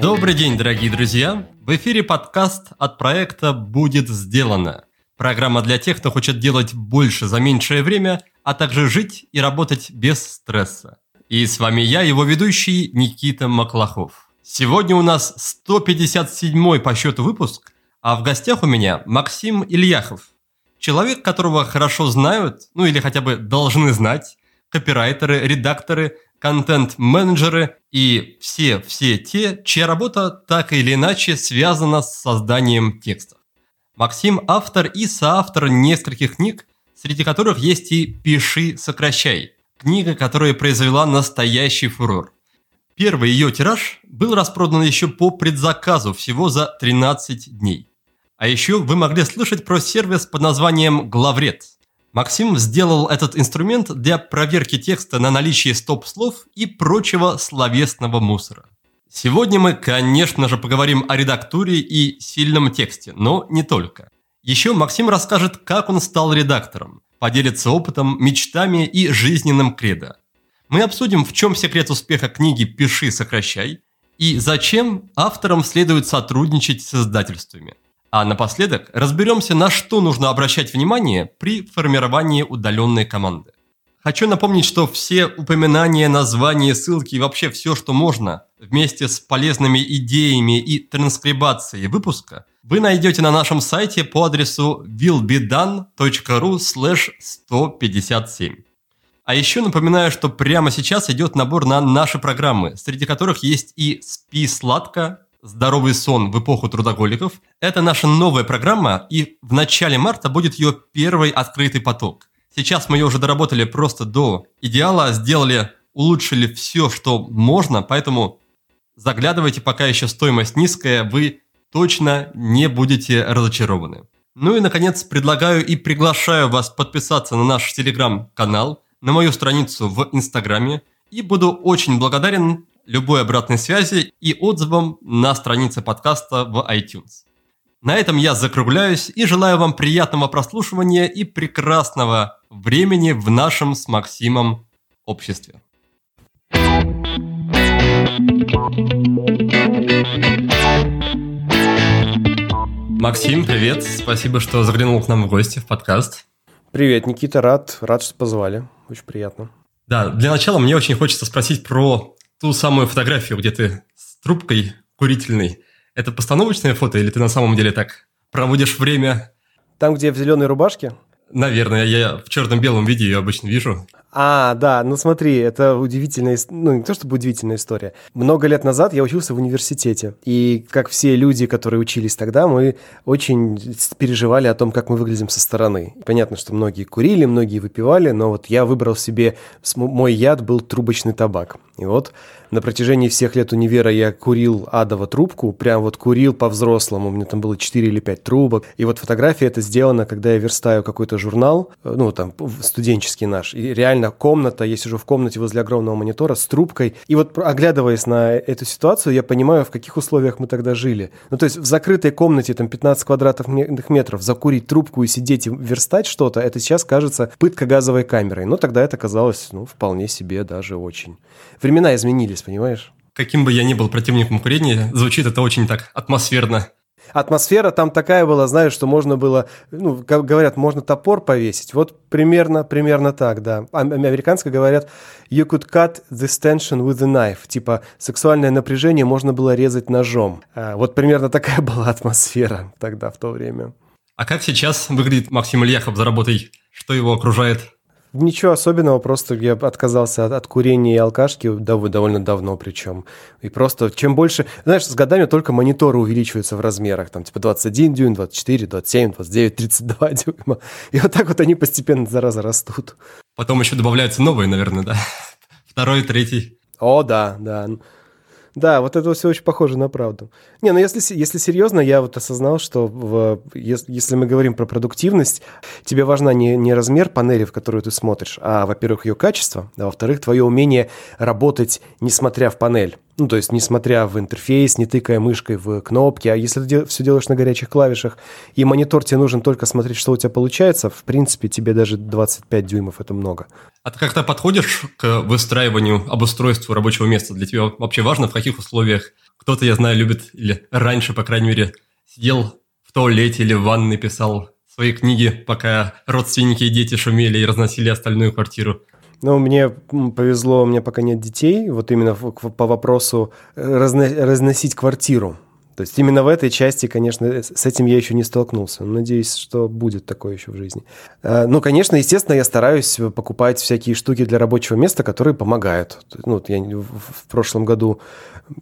Добрый день, дорогие друзья! В эфире подкаст от проекта «Будет сделано». Программа для тех, кто хочет делать больше за меньшее время, а также жить и работать без стресса. И с вами я, его ведущий Никита Маклахов. Сегодня у нас 157 по счету выпуск, а в гостях у меня Максим Ильяхов. Человек, которого хорошо знают, ну или хотя бы должны знать, копирайтеры, редакторы – контент-менеджеры и все-все те, чья работа так или иначе связана с созданием текстов. Максим – автор и соавтор нескольких книг, среди которых есть и «Пиши, сокращай» – книга, которая произвела настоящий фурор. Первый ее тираж был распродан еще по предзаказу всего за 13 дней. А еще вы могли слышать про сервис под названием «Главред», Максим сделал этот инструмент для проверки текста на наличие стоп-слов и прочего словесного мусора. Сегодня мы, конечно же, поговорим о редактуре и сильном тексте, но не только. Еще Максим расскажет, как он стал редактором, поделится опытом, мечтами и жизненным кредо. Мы обсудим, в чем секрет успеха книги «Пиши, сокращай» и зачем авторам следует сотрудничать с издательствами – а напоследок разберемся, на что нужно обращать внимание при формировании удаленной команды. Хочу напомнить, что все упоминания, названия, ссылки и вообще все, что можно, вместе с полезными идеями и транскрибацией выпуска, вы найдете на нашем сайте по адресу willbedone.ru 157. А еще напоминаю, что прямо сейчас идет набор на наши программы, среди которых есть и «Спи сладко», «Здоровый сон в эпоху трудоголиков». Это наша новая программа, и в начале марта будет ее первый открытый поток. Сейчас мы ее уже доработали просто до идеала, сделали, улучшили все, что можно, поэтому заглядывайте, пока еще стоимость низкая, вы точно не будете разочарованы. Ну и, наконец, предлагаю и приглашаю вас подписаться на наш телеграм-канал, на мою страницу в Инстаграме, и буду очень благодарен любой обратной связи и отзывам на странице подкаста в iTunes. На этом я закругляюсь и желаю вам приятного прослушивания и прекрасного времени в нашем с Максимом обществе. Максим, привет. Спасибо, что заглянул к нам в гости в подкаст. Привет, Никита, рад, рад, что позвали. Очень приятно. Да, для начала мне очень хочется спросить про ту самую фотографию, где ты с трубкой курительной. Это постановочное фото или ты на самом деле так проводишь время? Там, где в зеленой рубашке? Наверное, я в черно-белом виде ее обычно вижу. А, да, ну смотри, это удивительная, ну не то чтобы удивительная история. Много лет назад я учился в университете, и как все люди, которые учились тогда, мы очень переживали о том, как мы выглядим со стороны. Понятно, что многие курили, многие выпивали, но вот я выбрал себе, мой яд был трубочный табак. И вот на протяжении всех лет универа я курил адово трубку, прям вот курил по-взрослому, у меня там было 4 или 5 трубок. И вот фотография это сделана, когда я верстаю какой-то журнал, э, ну там студенческий наш, и реально комната, я сижу в комнате возле огромного монитора с трубкой, и вот оглядываясь на эту ситуацию, я понимаю, в каких условиях мы тогда жили. Ну то есть в закрытой комнате, там 15 квадратных метров, закурить трубку и сидеть и верстать что-то, это сейчас кажется пытка газовой камерой. Но тогда это казалось, ну, вполне себе даже очень. Времена изменились понимаешь? Каким бы я ни был противником курения, звучит это очень так атмосферно. Атмосфера там такая была, знаешь, что можно было, ну, как говорят, можно топор повесить. Вот примерно, примерно так, да. А, американские говорят, you could cut this tension with a knife. Типа, сексуальное напряжение можно было резать ножом. А, вот примерно такая была атмосфера тогда, в то время. А как сейчас выглядит Максим Ильяхов за работой? Что его окружает? Ничего особенного, просто я отказался от, от курения и алкашки дов, довольно давно причем. И просто чем больше... Знаешь, с годами только мониторы увеличиваются в размерах. Там типа 21 дюйм, 24, 27, 29, 32 дюйма. И вот так вот они постепенно, зараза, растут. Потом еще добавляются новые, наверное, да? Второй, третий. О, да, да. Да, вот это все очень похоже на правду. Не, ну если, если серьезно, я вот осознал, что в, если, мы говорим про продуктивность, тебе важна не, не размер панели, в которую ты смотришь, а, во-первых, ее качество, а во-вторых, твое умение работать, несмотря в панель. Ну, то есть, несмотря в интерфейс, не тыкая мышкой в кнопки, а если ты все делаешь на горячих клавишах, и монитор тебе нужен только смотреть, что у тебя получается, в принципе, тебе даже 25 дюймов это много. А ты как-то подходишь к выстраиванию, обустройству рабочего места? Для тебя вообще важно, в каких условиях кто-то, я знаю, любит, или раньше, по крайней мере, сидел в туалете или в ванной писал свои книги, пока родственники и дети шумели и разносили остальную квартиру. Ну, мне повезло, у меня пока нет детей, вот именно по вопросу э, разно, разносить квартиру. То есть именно в этой части, конечно, э, с этим я еще не столкнулся. Надеюсь, что будет такое еще в жизни. Э, ну, конечно, естественно, я стараюсь покупать всякие штуки для рабочего места, которые помогают. Ну, я в прошлом году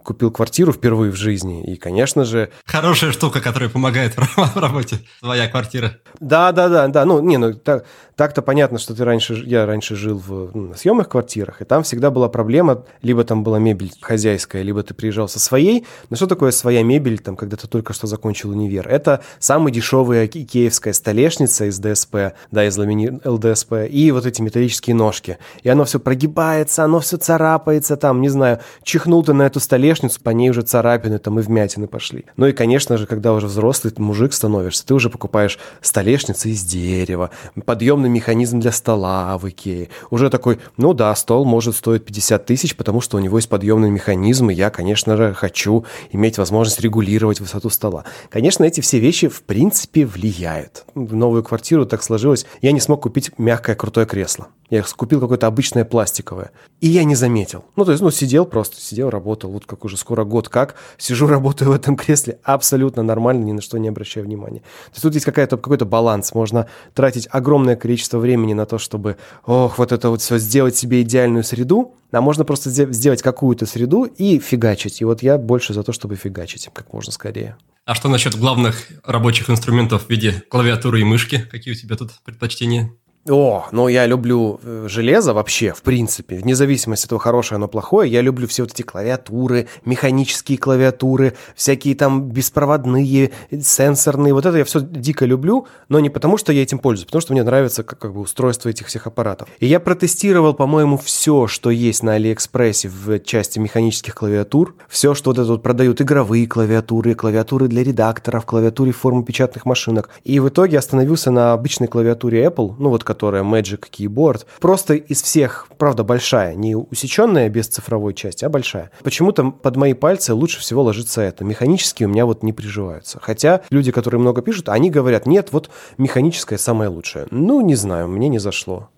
купил квартиру впервые в жизни, и, конечно же... Хорошая штука, которая помогает в работе, твоя квартира. Да, да, да, да. Ну, не, ну, так, так-то понятно, что ты раньше, я раньше жил в ну, съемных квартирах, и там всегда была проблема, либо там была мебель хозяйская, либо ты приезжал со своей. Но что такое своя мебель, там, когда ты только что закончил универ? Это самая дешевая икеевская столешница из ДСП, да, из ламини... ЛДСП, и вот эти металлические ножки. И оно все прогибается, оно все царапается, там, не знаю, чихнул ты на эту столешницу, по ней уже царапины там и вмятины пошли. Ну и, конечно же, когда уже взрослый мужик становишься, ты уже покупаешь столешницы из дерева, подъемный огромный механизм для стола в Икее. Уже такой, ну да, стол может стоить 50 тысяч, потому что у него есть подъемный механизм, и я, конечно же, хочу иметь возможность регулировать высоту стола. Конечно, эти все вещи, в принципе, влияют. В новую квартиру так сложилось, я не смог купить мягкое крутое кресло. Я купил какое-то обычное пластиковое. И я не заметил. Ну, то есть, ну, сидел просто, сидел, работал. Вот как уже скоро год как. Сижу, работаю в этом кресле. Абсолютно нормально, ни на что не обращаю внимания. То есть, тут есть какая-то, какой-то баланс. Можно тратить огромное количество времени на то, чтобы, ох, вот это вот все сделать себе идеальную среду. А можно просто сделать какую-то среду и фигачить. И вот я больше за то, чтобы фигачить как можно скорее. А что насчет главных рабочих инструментов в виде клавиатуры и мышки? Какие у тебя тут предпочтения? О, ну я люблю э, железо вообще, в принципе, вне зависимости от того, хорошее оно плохое, я люблю все вот эти клавиатуры, механические клавиатуры, всякие там беспроводные, сенсорные, вот это я все дико люблю, но не потому, что я этим пользуюсь, потому что мне нравится как, как бы устройство этих всех аппаратов. И я протестировал, по-моему, все, что есть на Алиэкспрессе в части механических клавиатур, все, что вот это вот продают игровые клавиатуры, клавиатуры для редакторов, клавиатуры формы печатных машинок. И в итоге остановился на обычной клавиатуре Apple, ну вот Magic Keyboard. Просто из всех, правда, большая, не усеченная без цифровой части, а большая. Почему-то под мои пальцы лучше всего ложится это. Механические у меня вот не приживаются. Хотя люди, которые много пишут, они говорят, нет, вот механическое самое лучшее. Ну, не знаю, мне не зашло.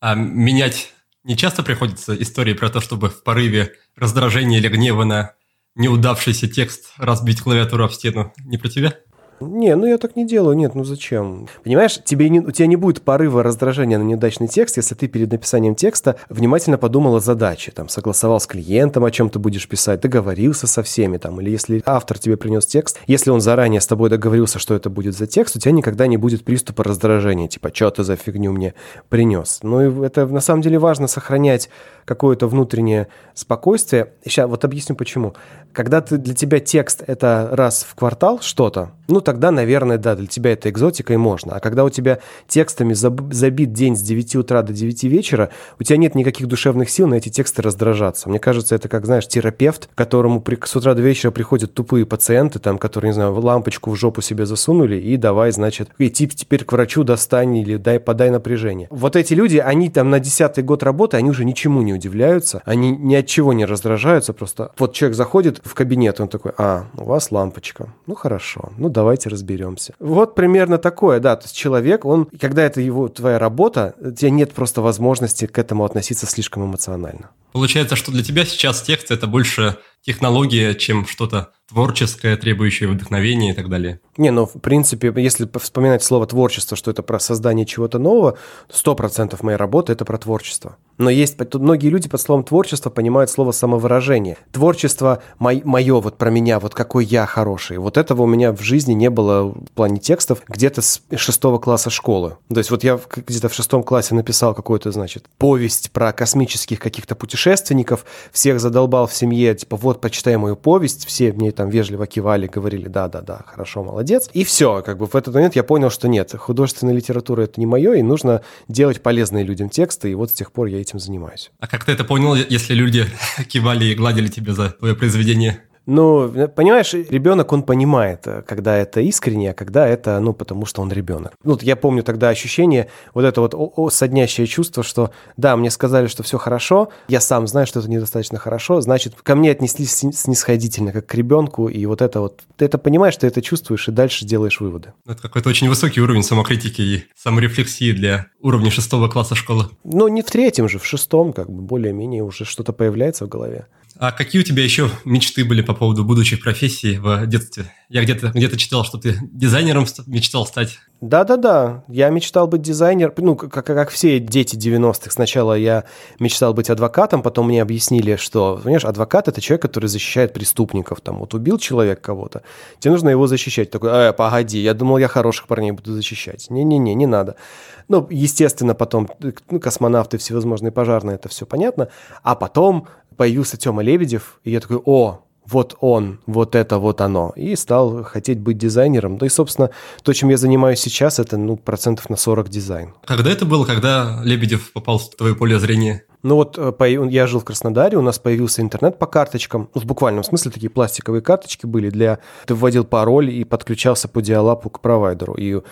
А менять не часто приходится истории про то, чтобы в порыве раздражения или гнева на неудавшийся текст разбить клавиатуру об стену? Не про тебя? Не, ну я так не делаю, нет, ну зачем? Понимаешь, тебе не, у тебя не будет порыва раздражения на неудачный текст, если ты перед написанием текста внимательно подумал о задаче, там, согласовал с клиентом, о чем ты будешь писать, договорился со всеми, там, или если автор тебе принес текст, если он заранее с тобой договорился, что это будет за текст, у тебя никогда не будет приступа раздражения, типа, что ты за фигню мне принес. Ну, и это на самом деле важно сохранять какое-то внутреннее спокойствие. Сейчас вот объясню почему. Когда ты, для тебя текст – это раз в квартал что-то, ну, тогда, наверное, да, для тебя это экзотика и можно. А когда у тебя текстами забит день с 9 утра до 9 вечера, у тебя нет никаких душевных сил на эти тексты раздражаться. Мне кажется, это как, знаешь, терапевт, которому при, с утра до вечера приходят тупые пациенты, там, которые, не знаю, лампочку в жопу себе засунули, и давай, значит, идти теперь к врачу достань или дай, подай напряжение. Вот эти люди, они там на десятый год работы, они уже ничему не удивляются, они ни от чего не раздражаются, просто вот человек заходит в кабинет, он такой, а, у вас лампочка, ну хорошо, ну давайте разберемся. Вот примерно такое, да, то есть человек, он, когда это его, твоя работа, у тебя нет просто возможности к этому относиться слишком эмоционально. Получается, что для тебя сейчас текст это больше технология, чем что-то творческое, требующее вдохновения и так далее. Не, ну, в принципе, если вспоминать слово творчество, что это про создание чего-то нового, сто процентов моей работы – это про творчество. Но есть, тут многие люди под словом творчество понимают слово самовыражение. Творчество мой, мое, вот про меня, вот какой я хороший. Вот этого у меня в жизни не было в плане текстов где-то с шестого класса школы. То есть вот я где-то в шестом классе написал какую-то, значит, повесть про космических каких-то путешествий, предшественников, всех задолбал в семье, типа, вот, почитай мою повесть, все мне там вежливо кивали, говорили, да-да-да, хорошо, молодец. И все, как бы в этот момент я понял, что нет, художественная литература это не мое, и нужно делать полезные людям тексты, и вот с тех пор я этим занимаюсь. А как ты это понял, если люди кивали и гладили тебя за твое произведение? Ну, понимаешь, ребенок, он понимает, э, когда это искренне, а когда это, ну, потому что он ребенок. Ну, я помню тогда ощущение, вот это вот о, о, соднящее чувство, что, да, мне сказали, что все хорошо, я сам знаю, что это недостаточно хорошо, значит, ко мне отнеслись снисходительно, как к ребенку, и вот это вот, ты это понимаешь, ты это чувствуешь, и дальше делаешь выводы. Ну, это какой-то очень высокий уровень самокритики и саморефлексии для уровня шестого класса школы. Ну, не в третьем же, в шестом, как бы, более-менее уже что-то появляется в голове. А какие у тебя еще мечты были по поводу будущих профессий в детстве? Я где-то где читал, что ты дизайнером мечтал стать. Да-да-да, я мечтал быть дизайнером, ну, как, как все дети 90-х. Сначала я мечтал быть адвокатом, потом мне объяснили, что, понимаешь, адвокат – это человек, который защищает преступников. Там вот убил человек кого-то, тебе нужно его защищать. Такой, э, погоди, я думал, я хороших парней буду защищать. Не-не-не, не надо. Ну, естественно, потом ну, космонавты, всевозможные пожарные, это все понятно. А потом появился Тёма Лебедев, и я такой, о, вот он, вот это вот оно. И стал хотеть быть дизайнером. Да и, собственно, то, чем я занимаюсь сейчас, это, ну, процентов на 40 дизайн. Когда это было, когда Лебедев попал в твое поле зрения? Ну вот э, я жил в Краснодаре, у нас появился интернет по карточкам. Ну, в буквальном смысле такие пластиковые карточки были для... Ты вводил пароль и подключался по диалапу к провайдеру. И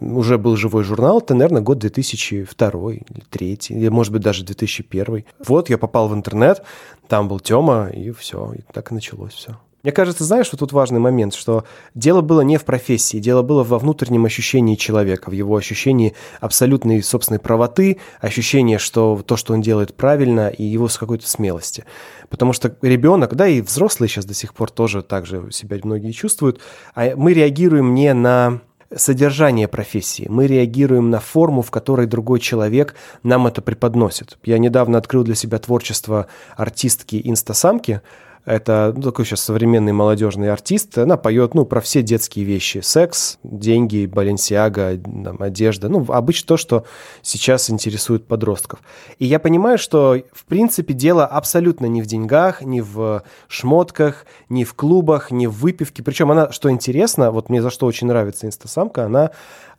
уже был живой журнал, это, наверное, год 2002 или 2003, или, может быть, даже 2001. Вот я попал в интернет, там был Тёма, и все, и так и началось все. Мне кажется, знаешь, что тут важный момент, что дело было не в профессии, дело было во внутреннем ощущении человека, в его ощущении абсолютной собственной правоты, ощущение, что то, что он делает правильно, и его с какой-то смелости. Потому что ребенок, да и взрослые сейчас до сих пор тоже так же себя многие чувствуют, а мы реагируем не на содержание профессии. Мы реагируем на форму, в которой другой человек нам это преподносит. Я недавно открыл для себя творчество артистки инстасамки, это ну, такой сейчас современный молодежный артист. Она поет ну, про все детские вещи. Секс, деньги, баленсиага, там, одежда. Ну, обычно то, что сейчас интересует подростков. И я понимаю, что, в принципе, дело абсолютно не в деньгах, не в шмотках, не в клубах, не в выпивке. Причем она, что интересно, вот мне за что очень нравится инстасамка, она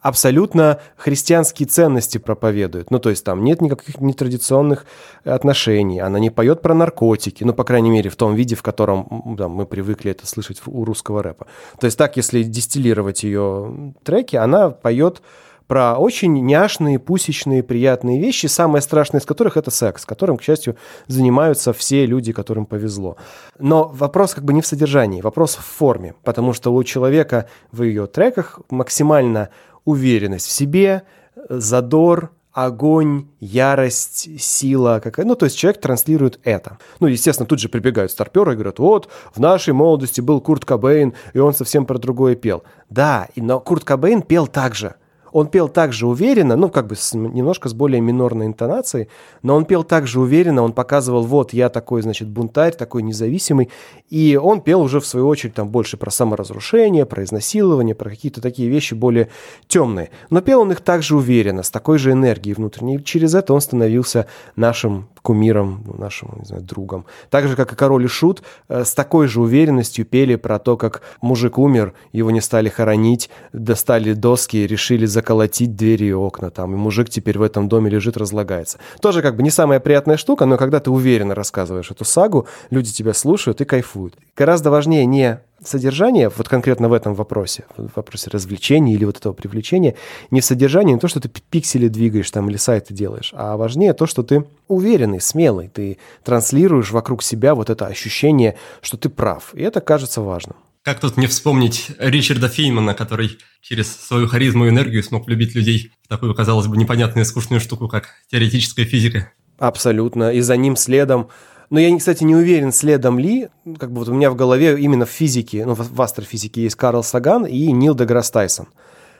абсолютно христианские ценности проповедует. Ну, то есть там нет никаких нетрадиционных отношений, она не поет про наркотики, ну, по крайней мере, в том виде, в котором да, мы привыкли это слышать у русского рэпа. То есть так, если дистиллировать ее треки, она поет про очень няшные, пусечные, приятные вещи, самое страшное из которых это секс, которым, к счастью, занимаются все люди, которым повезло. Но вопрос как бы не в содержании, вопрос в форме, потому что у человека в ее треках максимально уверенность в себе, задор, огонь, ярость, сила какая. Ну, то есть человек транслирует это. Ну, естественно, тут же прибегают старперы и говорят, вот, в нашей молодости был Курт Кобейн, и он совсем про другое пел. Да, но Курт Кобейн пел так же – он пел так же уверенно, ну, как бы с, немножко с более минорной интонацией, но он пел так же уверенно, он показывал, вот, я такой, значит, бунтарь, такой независимый, и он пел уже, в свою очередь, там больше про саморазрушение, про изнасилование, про какие-то такие вещи более темные. Но пел он их также уверенно, с такой же энергией внутренней, и через это он становился нашим кумиром, нашим, не знаю, другом. Так же, как и король и шут, э, с такой же уверенностью пели про то, как мужик умер, его не стали хоронить, достали доски, решили заколотить двери и окна там, и мужик теперь в этом доме лежит, разлагается. Тоже как бы не самая приятная штука, но когда ты уверенно рассказываешь эту сагу, люди тебя слушают и кайфуют. Гораздо важнее не содержание, вот конкретно в этом вопросе, в вопросе развлечения или вот этого привлечения, не в содержании, не то, что ты пиксели двигаешь там или сайты делаешь, а важнее то, что ты уверенный, смелый, ты транслируешь вокруг себя вот это ощущение, что ты прав, и это кажется важным. Как тут не вспомнить Ричарда Феймана, который через свою харизму и энергию смог влюбить людей в такую, казалось бы, непонятную и скучную штуку, как теоретическая физика? Абсолютно. И за ним следом но я, кстати, не уверен, следом ли, как бы вот у меня в голове именно в физике, ну, в астрофизике есть Карл Саган и Нил Деграсс Тайсон.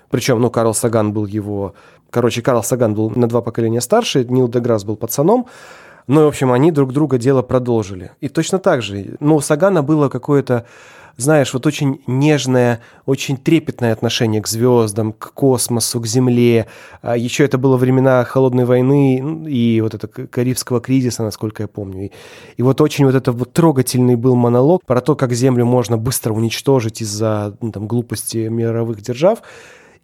Причем, ну, Карл Саган был его... Короче, Карл Саган был на два поколения старше, Нил Деграсс был пацаном. Ну, в общем, они друг друга дело продолжили. И точно так же, ну, у Сагана было какое-то знаешь, вот очень нежное, очень трепетное отношение к звездам, к космосу, к Земле. А еще это было времена Холодной войны и вот это Карибского кризиса, насколько я помню. И, и вот очень вот это вот трогательный был монолог про то, как Землю можно быстро уничтожить из-за ну, там, глупости мировых держав.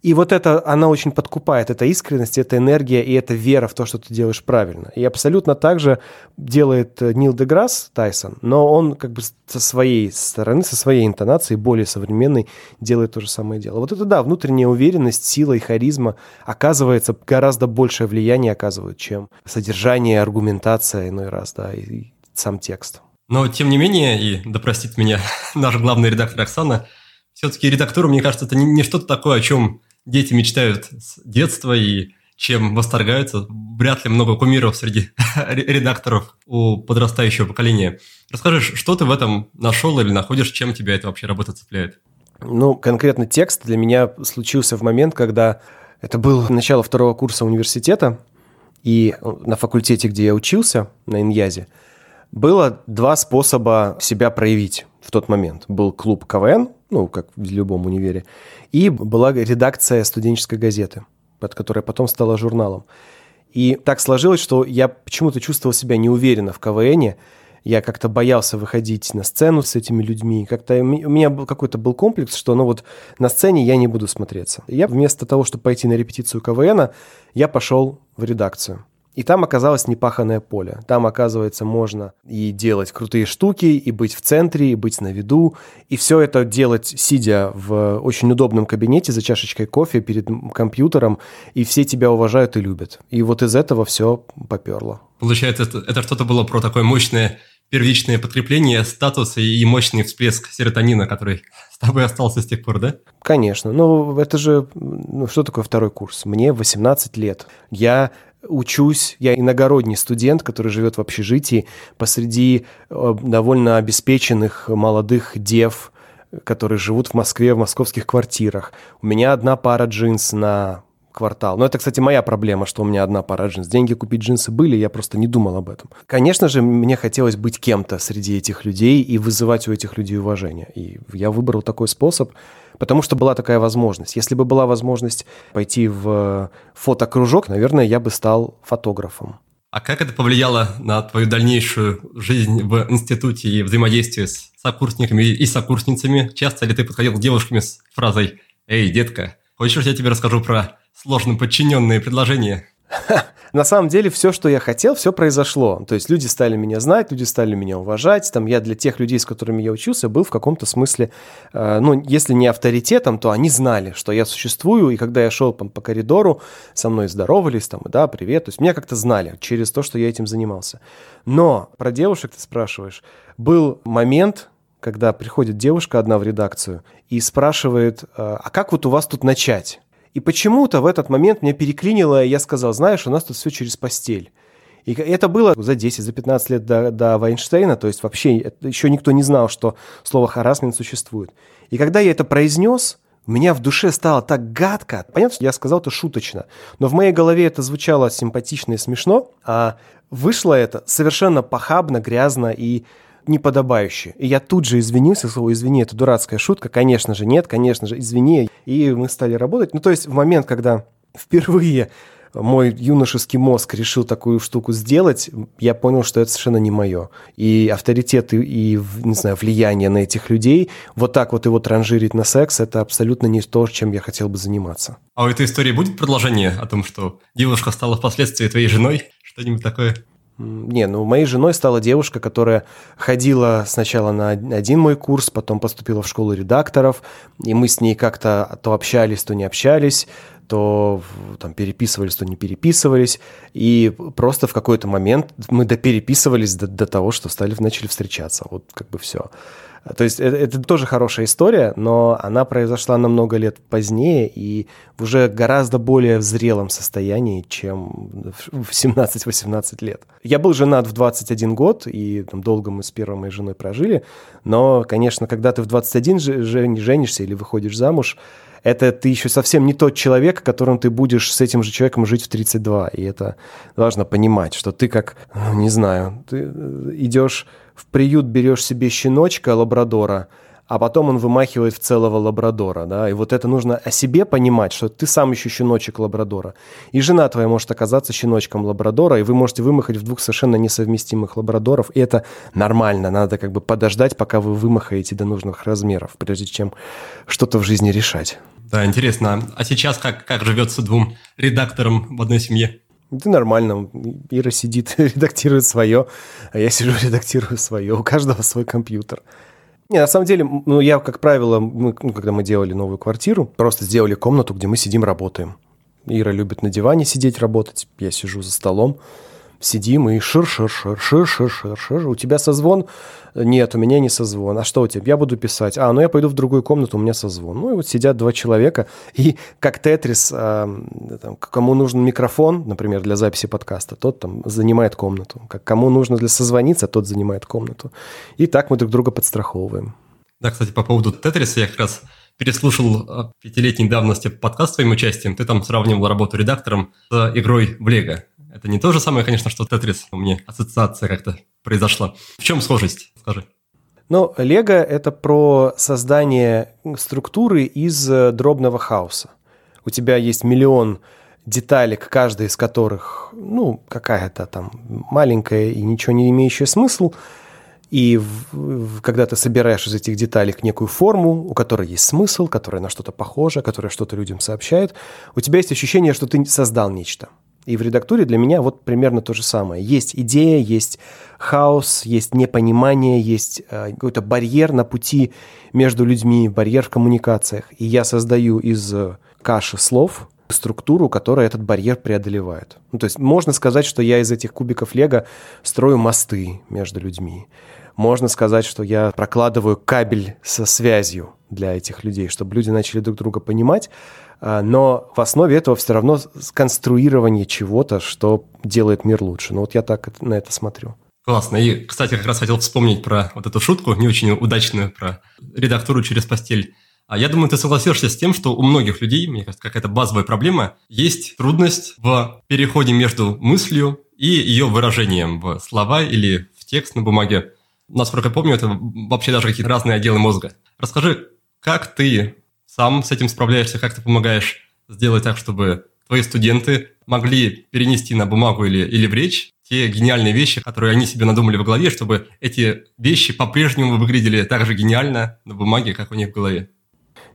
И вот это, она очень подкупает, это искренность, это энергия и это вера в то, что ты делаешь правильно. И абсолютно так же делает э, Нил Деграсс Тайсон, но он как бы со своей стороны, со своей интонацией, более современной, делает то же самое дело. Вот это, да, внутренняя уверенность, сила и харизма, оказывается, гораздо большее влияние оказывают, чем содержание, аргументация иной раз, да, и сам текст. Но, тем не менее, и да простит меня наш главный редактор Оксана, все-таки редактура, мне кажется, это не, не что-то такое, о чем дети мечтают с детства и чем восторгаются. Вряд ли много кумиров среди редакторов у подрастающего поколения. Расскажи, что ты в этом нашел или находишь, чем тебя это вообще работа цепляет? Ну, конкретно текст для меня случился в момент, когда это было начало второго курса университета, и на факультете, где я учился, на Иньязе, было два способа себя проявить в тот момент. Был клуб КВН, ну, как в любом универе, и была редакция студенческой газеты, под которой потом стала журналом. И так сложилось, что я почему-то чувствовал себя неуверенно в КВНе, я как-то боялся выходить на сцену с этими людьми. Как-то у меня был какой-то был комплекс, что ну вот на сцене я не буду смотреться. Я вместо того, чтобы пойти на репетицию КВНа, я пошел в редакцию. И там оказалось непаханное поле. Там, оказывается, можно и делать крутые штуки, и быть в центре, и быть на виду. И все это делать, сидя в очень удобном кабинете за чашечкой кофе перед компьютером, и все тебя уважают и любят. И вот из этого все поперло. Получается, это, это что-то было про такое мощное первичное подкрепление статуса и мощный всплеск серотонина, который с тобой остался с тех пор, да? Конечно. Ну, это же... Ну, что такое второй курс? Мне 18 лет. Я учусь, я иногородний студент, который живет в общежитии посреди э, довольно обеспеченных молодых дев, которые живут в Москве, в московских квартирах. У меня одна пара джинс на квартал. Но это, кстати, моя проблема, что у меня одна пара джинс. Деньги купить джинсы были, я просто не думал об этом. Конечно же, мне хотелось быть кем-то среди этих людей и вызывать у этих людей уважение. И я выбрал такой способ, потому что была такая возможность. Если бы была возможность пойти в фотокружок, наверное, я бы стал фотографом. А как это повлияло на твою дальнейшую жизнь в институте и взаимодействие с сокурсниками и сокурсницами? Часто ли ты подходил к девушкам с фразой «Эй, детка, хочешь, я тебе расскажу про сложно подчиненные предложения. На самом деле все, что я хотел, все произошло. То есть люди стали меня знать, люди стали меня уважать. Там я для тех людей, с которыми я учился, был в каком-то смысле, э, ну, если не авторитетом, то они знали, что я существую. И когда я шел по, по коридору, со мной здоровались, там, да, привет. То есть меня как-то знали через то, что я этим занимался. Но про девушек ты спрашиваешь. Был момент, когда приходит девушка одна в редакцию и спрашивает, «Э, а как вот у вас тут начать? И почему-то в этот момент меня переклинило, и я сказал, знаешь, у нас тут все через постель. И это было за 10, за 15 лет до, до Вайнштейна, то есть вообще еще никто не знал, что слово харасмент существует. И когда я это произнес, у меня в душе стало так гадко. Понятно, что я сказал это шуточно, но в моей голове это звучало симпатично и смешно, а вышло это совершенно похабно, грязно и неподобающе. И я тут же извинился, слово «извини» — это дурацкая шутка. Конечно же, нет, конечно же, извини. И мы стали работать. Ну, то есть в момент, когда впервые мой юношеский мозг решил такую штуку сделать, я понял, что это совершенно не мое. И авторитет и, и, не знаю, влияние на этих людей, вот так вот его транжирить на секс, это абсолютно не то, чем я хотел бы заниматься. А у этой истории будет продолжение о том, что девушка стала впоследствии твоей женой? Что-нибудь такое? Не, ну моей женой стала девушка, которая ходила сначала на один мой курс, потом поступила в школу редакторов, и мы с ней как-то то общались, то не общались, то там переписывались, то не переписывались, и просто в какой-то момент мы допереписывались до, до того, что стали начали встречаться, вот как бы все. То есть это, это тоже хорошая история, но она произошла намного лет позднее и в уже гораздо более зрелом состоянии, чем в 17-18 лет. Я был женат в 21 год, и там, долго мы с первой моей женой прожили, но, конечно, когда ты в 21 женишься или выходишь замуж, это ты еще совсем не тот человек, которым ты будешь с этим же человеком жить в 32. И это важно понимать, что ты как, ну, не знаю, ты э, идешь в приют берешь себе щеночка лабрадора, а потом он вымахивает в целого лабрадора, да, и вот это нужно о себе понимать, что ты сам еще щеночек лабрадора, и жена твоя может оказаться щеночком лабрадора, и вы можете вымахать в двух совершенно несовместимых лабрадоров, и это нормально, надо как бы подождать, пока вы вымахаете до нужных размеров, прежде чем что-то в жизни решать. Да, интересно. А сейчас как, как живется двум редакторам в одной семье? Это нормально. Ира сидит, редактирует свое, а я сижу, редактирую свое. У каждого свой компьютер. Не, на самом деле, ну, я, как правило, мы, ну, когда мы делали новую квартиру, просто сделали комнату, где мы сидим, работаем. Ира любит на диване сидеть, работать. Я сижу за столом сидим и шир-шир-шир-шир-шир-шир-шир. У тебя созвон? Нет, у меня не созвон. А что у тебя? Я буду писать. А, ну я пойду в другую комнату, у меня созвон. Ну и вот сидят два человека, и как Тетрис, э, там, кому нужен микрофон, например, для записи подкаста, тот там занимает комнату. Как кому нужно для созвониться, тот занимает комнату. И так мы друг друга подстраховываем. Да, кстати, по поводу Тетриса я как раз переслушал пятилетней давности подкаст с твоим участием. Ты там сравнивал работу редактором с игрой в Лего. Это не то же самое, конечно, что Тетрис. У меня ассоциация как-то произошла. В чем схожесть, скажи? Ну, Лего – это про создание структуры из э, дробного хаоса. У тебя есть миллион деталек, каждая из которых, ну, какая-то там маленькая и ничего не имеющая смысл. И в, в, когда ты собираешь из этих деталек некую форму, у которой есть смысл, которая на что-то похожа, которая что-то людям сообщает, у тебя есть ощущение, что ты создал нечто – и в редактуре для меня вот примерно то же самое. Есть идея, есть хаос, есть непонимание, есть э, какой-то барьер на пути между людьми, барьер в коммуникациях. И я создаю из э, каши слов структуру, которая этот барьер преодолевает. Ну, то есть можно сказать, что я из этих кубиков лего строю мосты между людьми. Можно сказать, что я прокладываю кабель со связью для этих людей, чтобы люди начали друг друга понимать, но в основе этого все равно сконструирование чего-то, что делает мир лучше. Ну вот я так на это смотрю. Классно. И, кстати, как раз хотел вспомнить про вот эту шутку, не очень удачную, про редактуру через постель. А я думаю, ты согласишься с тем, что у многих людей, мне кажется, какая-то базовая проблема, есть трудность в переходе между мыслью и ее выражением в слова или в текст на бумаге. Насколько я помню, это вообще даже какие-то разные отделы мозга. Расскажи, как ты сам с этим справляешься, как ты помогаешь сделать так, чтобы твои студенты могли перенести на бумагу или, или в речь те гениальные вещи, которые они себе надумали в голове, чтобы эти вещи по-прежнему выглядели так же гениально на бумаге, как у них в голове.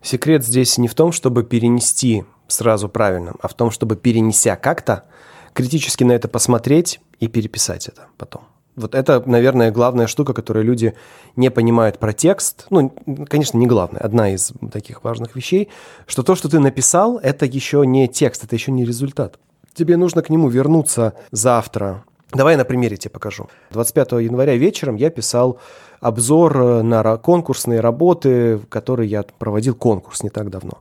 Секрет здесь не в том, чтобы перенести сразу правильно, а в том, чтобы перенеся как-то, критически на это посмотреть и переписать это потом. Вот это, наверное, главная штука, которую люди не понимают про текст. Ну, конечно, не главная, одна из таких важных вещей, что то, что ты написал, это еще не текст, это еще не результат. Тебе нужно к нему вернуться завтра. Давай на примере тебе покажу. 25 января вечером я писал обзор на конкурсные работы, которые я проводил конкурс не так давно.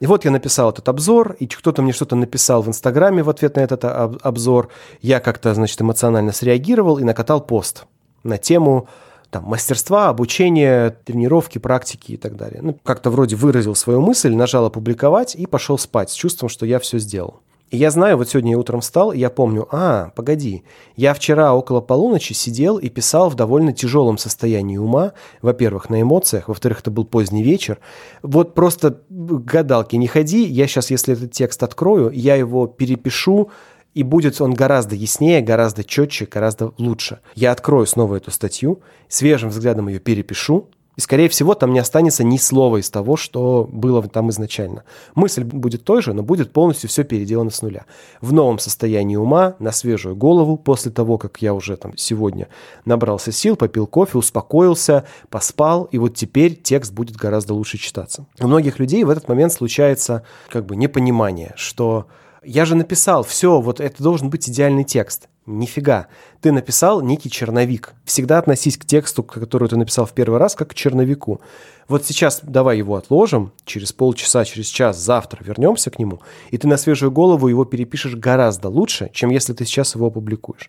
И вот я написал этот обзор, и кто-то мне что-то написал в Инстаграме в ответ на этот обзор. Я как-то, значит, эмоционально среагировал и накатал пост на тему там, мастерства, обучения, тренировки, практики и так далее. Ну, как-то вроде выразил свою мысль, нажал опубликовать и пошел спать с чувством, что я все сделал. И я знаю, вот сегодня я утром встал, и я помню, а, погоди, я вчера около полуночи сидел и писал в довольно тяжелом состоянии ума, во-первых, на эмоциях, во-вторых, это был поздний вечер. Вот просто гадалки не ходи, я сейчас, если этот текст открою, я его перепишу, и будет он гораздо яснее, гораздо четче, гораздо лучше. Я открою снова эту статью, свежим взглядом ее перепишу, и, скорее всего, там не останется ни слова из того, что было там изначально. Мысль будет той же, но будет полностью все переделано с нуля. В новом состоянии ума, на свежую голову, после того, как я уже там сегодня набрался сил, попил кофе, успокоился, поспал, и вот теперь текст будет гораздо лучше читаться. У многих людей в этот момент случается как бы непонимание, что я же написал, все, вот это должен быть идеальный текст. Нифига. Ты написал некий черновик. Всегда относись к тексту, который ты написал в первый раз, как к черновику. Вот сейчас давай его отложим, через полчаса, через час, завтра вернемся к нему, и ты на свежую голову его перепишешь гораздо лучше, чем если ты сейчас его опубликуешь.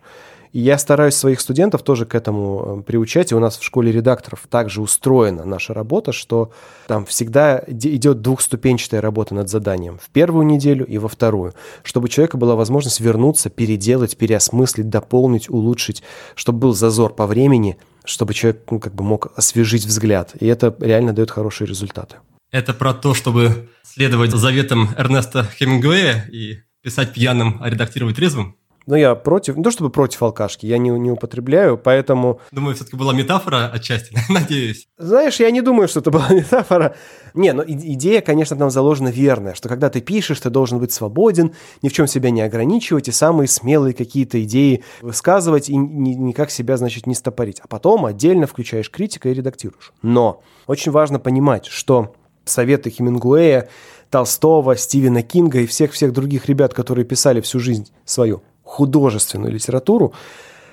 И я стараюсь своих студентов тоже к этому э, приучать. И у нас в школе редакторов также устроена наша работа, что там всегда идет двухступенчатая работа над заданием. В первую неделю и во вторую. Чтобы у человека была возможность вернуться, переделать, переосмыслить, дополнить, улучшить, чтобы был зазор по времени, чтобы человек ну, как бы мог освежить взгляд. И это реально дает хорошие результаты. Это про то, чтобы следовать заветам Эрнеста Хемингуэя и писать пьяным, а редактировать трезвым? Но я против, не то чтобы против алкашки, я не, не употребляю, поэтому... Думаю, все-таки была метафора отчасти, надеюсь. Знаешь, я не думаю, что это была метафора. Не, но идея, конечно, там заложена верная, что когда ты пишешь, ты должен быть свободен, ни в чем себя не ограничивать и самые смелые какие-то идеи высказывать и никак себя, значит, не стопорить. А потом отдельно включаешь критика и редактируешь. Но очень важно понимать, что советы Хемингуэя, Толстого, Стивена Кинга и всех-всех других ребят, которые писали всю жизнь свою художественную литературу,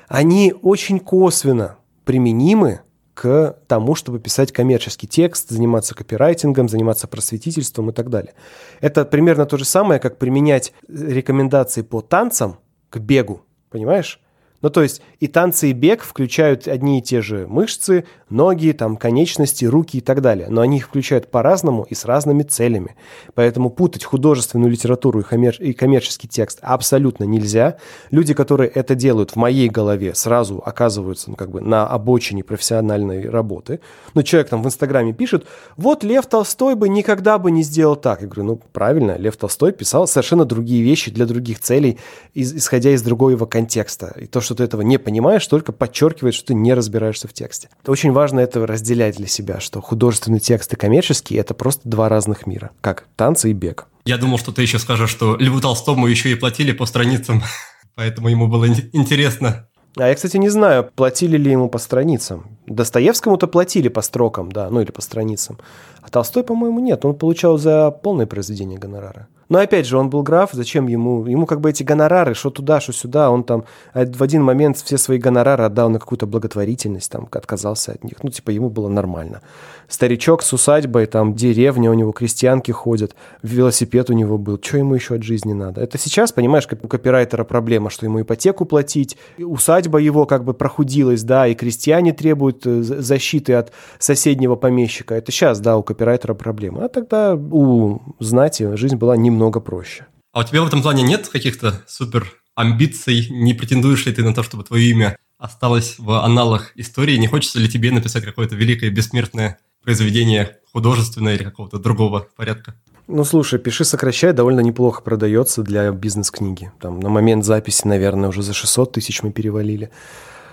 они очень косвенно применимы к тому, чтобы писать коммерческий текст, заниматься копирайтингом, заниматься просветительством и так далее. Это примерно то же самое, как применять рекомендации по танцам к бегу, понимаешь? Ну, то есть и танцы, и бег включают одни и те же мышцы, ноги, там, конечности, руки и так далее. Но они их включают по-разному и с разными целями. Поэтому путать художественную литературу и, коммер... и коммерческий текст абсолютно нельзя. Люди, которые это делают в моей голове, сразу оказываются ну, как бы на обочине профессиональной работы. Ну, человек там в Инстаграме пишет, вот Лев Толстой бы никогда бы не сделал так. Я говорю, ну, правильно, Лев Толстой писал совершенно другие вещи для других целей, исходя из другого контекста. И то, что ты этого не понимаешь, только подчеркивает, что ты не разбираешься в тексте. Это очень важно это разделять для себя, что художественный текст и коммерческий – это просто два разных мира, как танцы и бег. Я думал, что ты еще скажешь, что Льву Толстому еще и платили по страницам, поэтому ему было интересно а я, кстати, не знаю, платили ли ему по страницам. Достоевскому-то платили по строкам, да, ну или по страницам. А Толстой, по-моему, нет. Он получал за полное произведение гонорара. Но опять же, он был граф, зачем ему? Ему как бы эти гонорары, что туда, что сюда. Он там в один момент все свои гонорары отдал на какую-то благотворительность, там отказался от них. Ну, типа, ему было нормально. Старичок с усадьбой, там деревня у него, крестьянки ходят, велосипед у него был. Что ему еще от жизни надо? Это сейчас, понимаешь, как у копирайтера проблема, что ему ипотеку платить, усадьба его как бы прохудилась, да, и крестьяне требуют э, защиты от соседнего помещика. Это сейчас, да, у копирайтера проблема. А тогда у знати жизнь была немного проще. А у тебя в этом плане нет каких-то супер амбиций? Не претендуешь ли ты на то, чтобы твое имя осталось в аналах истории? Не хочется ли тебе написать какое-то великое бессмертное произведение художественное или какого-то другого порядка? Ну, слушай, «Пиши, сокращай» довольно неплохо продается для бизнес-книги. Там на момент записи, наверное, уже за 600 тысяч мы перевалили.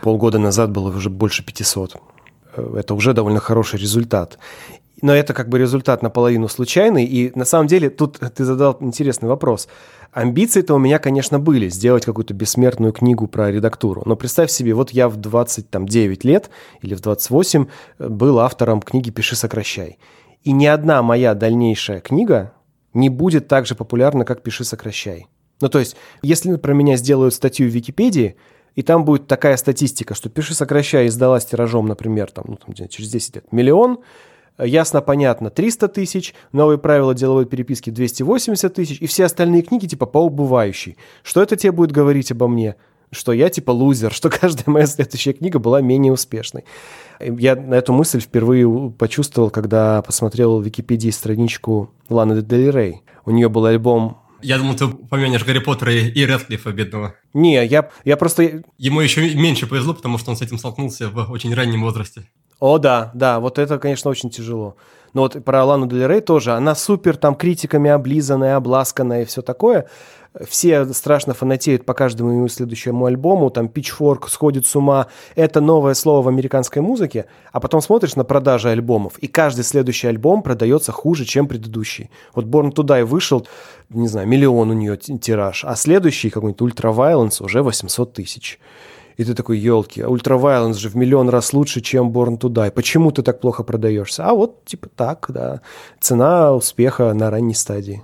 Полгода назад было уже больше 500. Э, это уже довольно хороший результат но это как бы результат наполовину случайный. И на самом деле тут ты задал интересный вопрос. Амбиции-то у меня, конечно, были сделать какую-то бессмертную книгу про редактуру. Но представь себе, вот я в 29 лет или в 28 э, был автором книги «Пиши, сокращай». И ни одна моя дальнейшая книга не будет так же популярна, как «Пиши, сокращай». Ну, то есть, если про меня сделают статью в Википедии, и там будет такая статистика, что «Пиши, сокращай» издалась тиражом, например, там, ну, там, через 10 лет, миллион – ясно, понятно, 300 тысяч, новые правила деловой переписки 280 тысяч, и все остальные книги типа по убывающей. Что это тебе будет говорить обо мне? Что я типа лузер, что каждая моя следующая книга была менее успешной. Я на эту мысль впервые почувствовал, когда посмотрел в Википедии страничку Ланы Дель Рей. У нее был альбом я думал, ты упомянешь Гарри Поттера и Редклифа бедного. Не, я, я просто... Ему еще меньше повезло, потому что он с этим столкнулся в очень раннем возрасте. О, да, да, вот это, конечно, очень тяжело. Но вот про Лану Дель Рей тоже, она супер там критиками облизанная, обласканная и все такое. Все страшно фанатеют по каждому его следующему альбому, там Pitchfork сходит с ума. Это новое слово в американской музыке, а потом смотришь на продажи альбомов, и каждый следующий альбом продается хуже, чем предыдущий. Вот Born to Die вышел, не знаю, миллион у нее тираж, а следующий какой-нибудь Ultra Violence уже 800 тысяч. И ты такой, елки, а Violence же в миллион раз лучше, чем Born to Die. Почему ты так плохо продаешься? А вот, типа, так, да. Цена успеха на ранней стадии.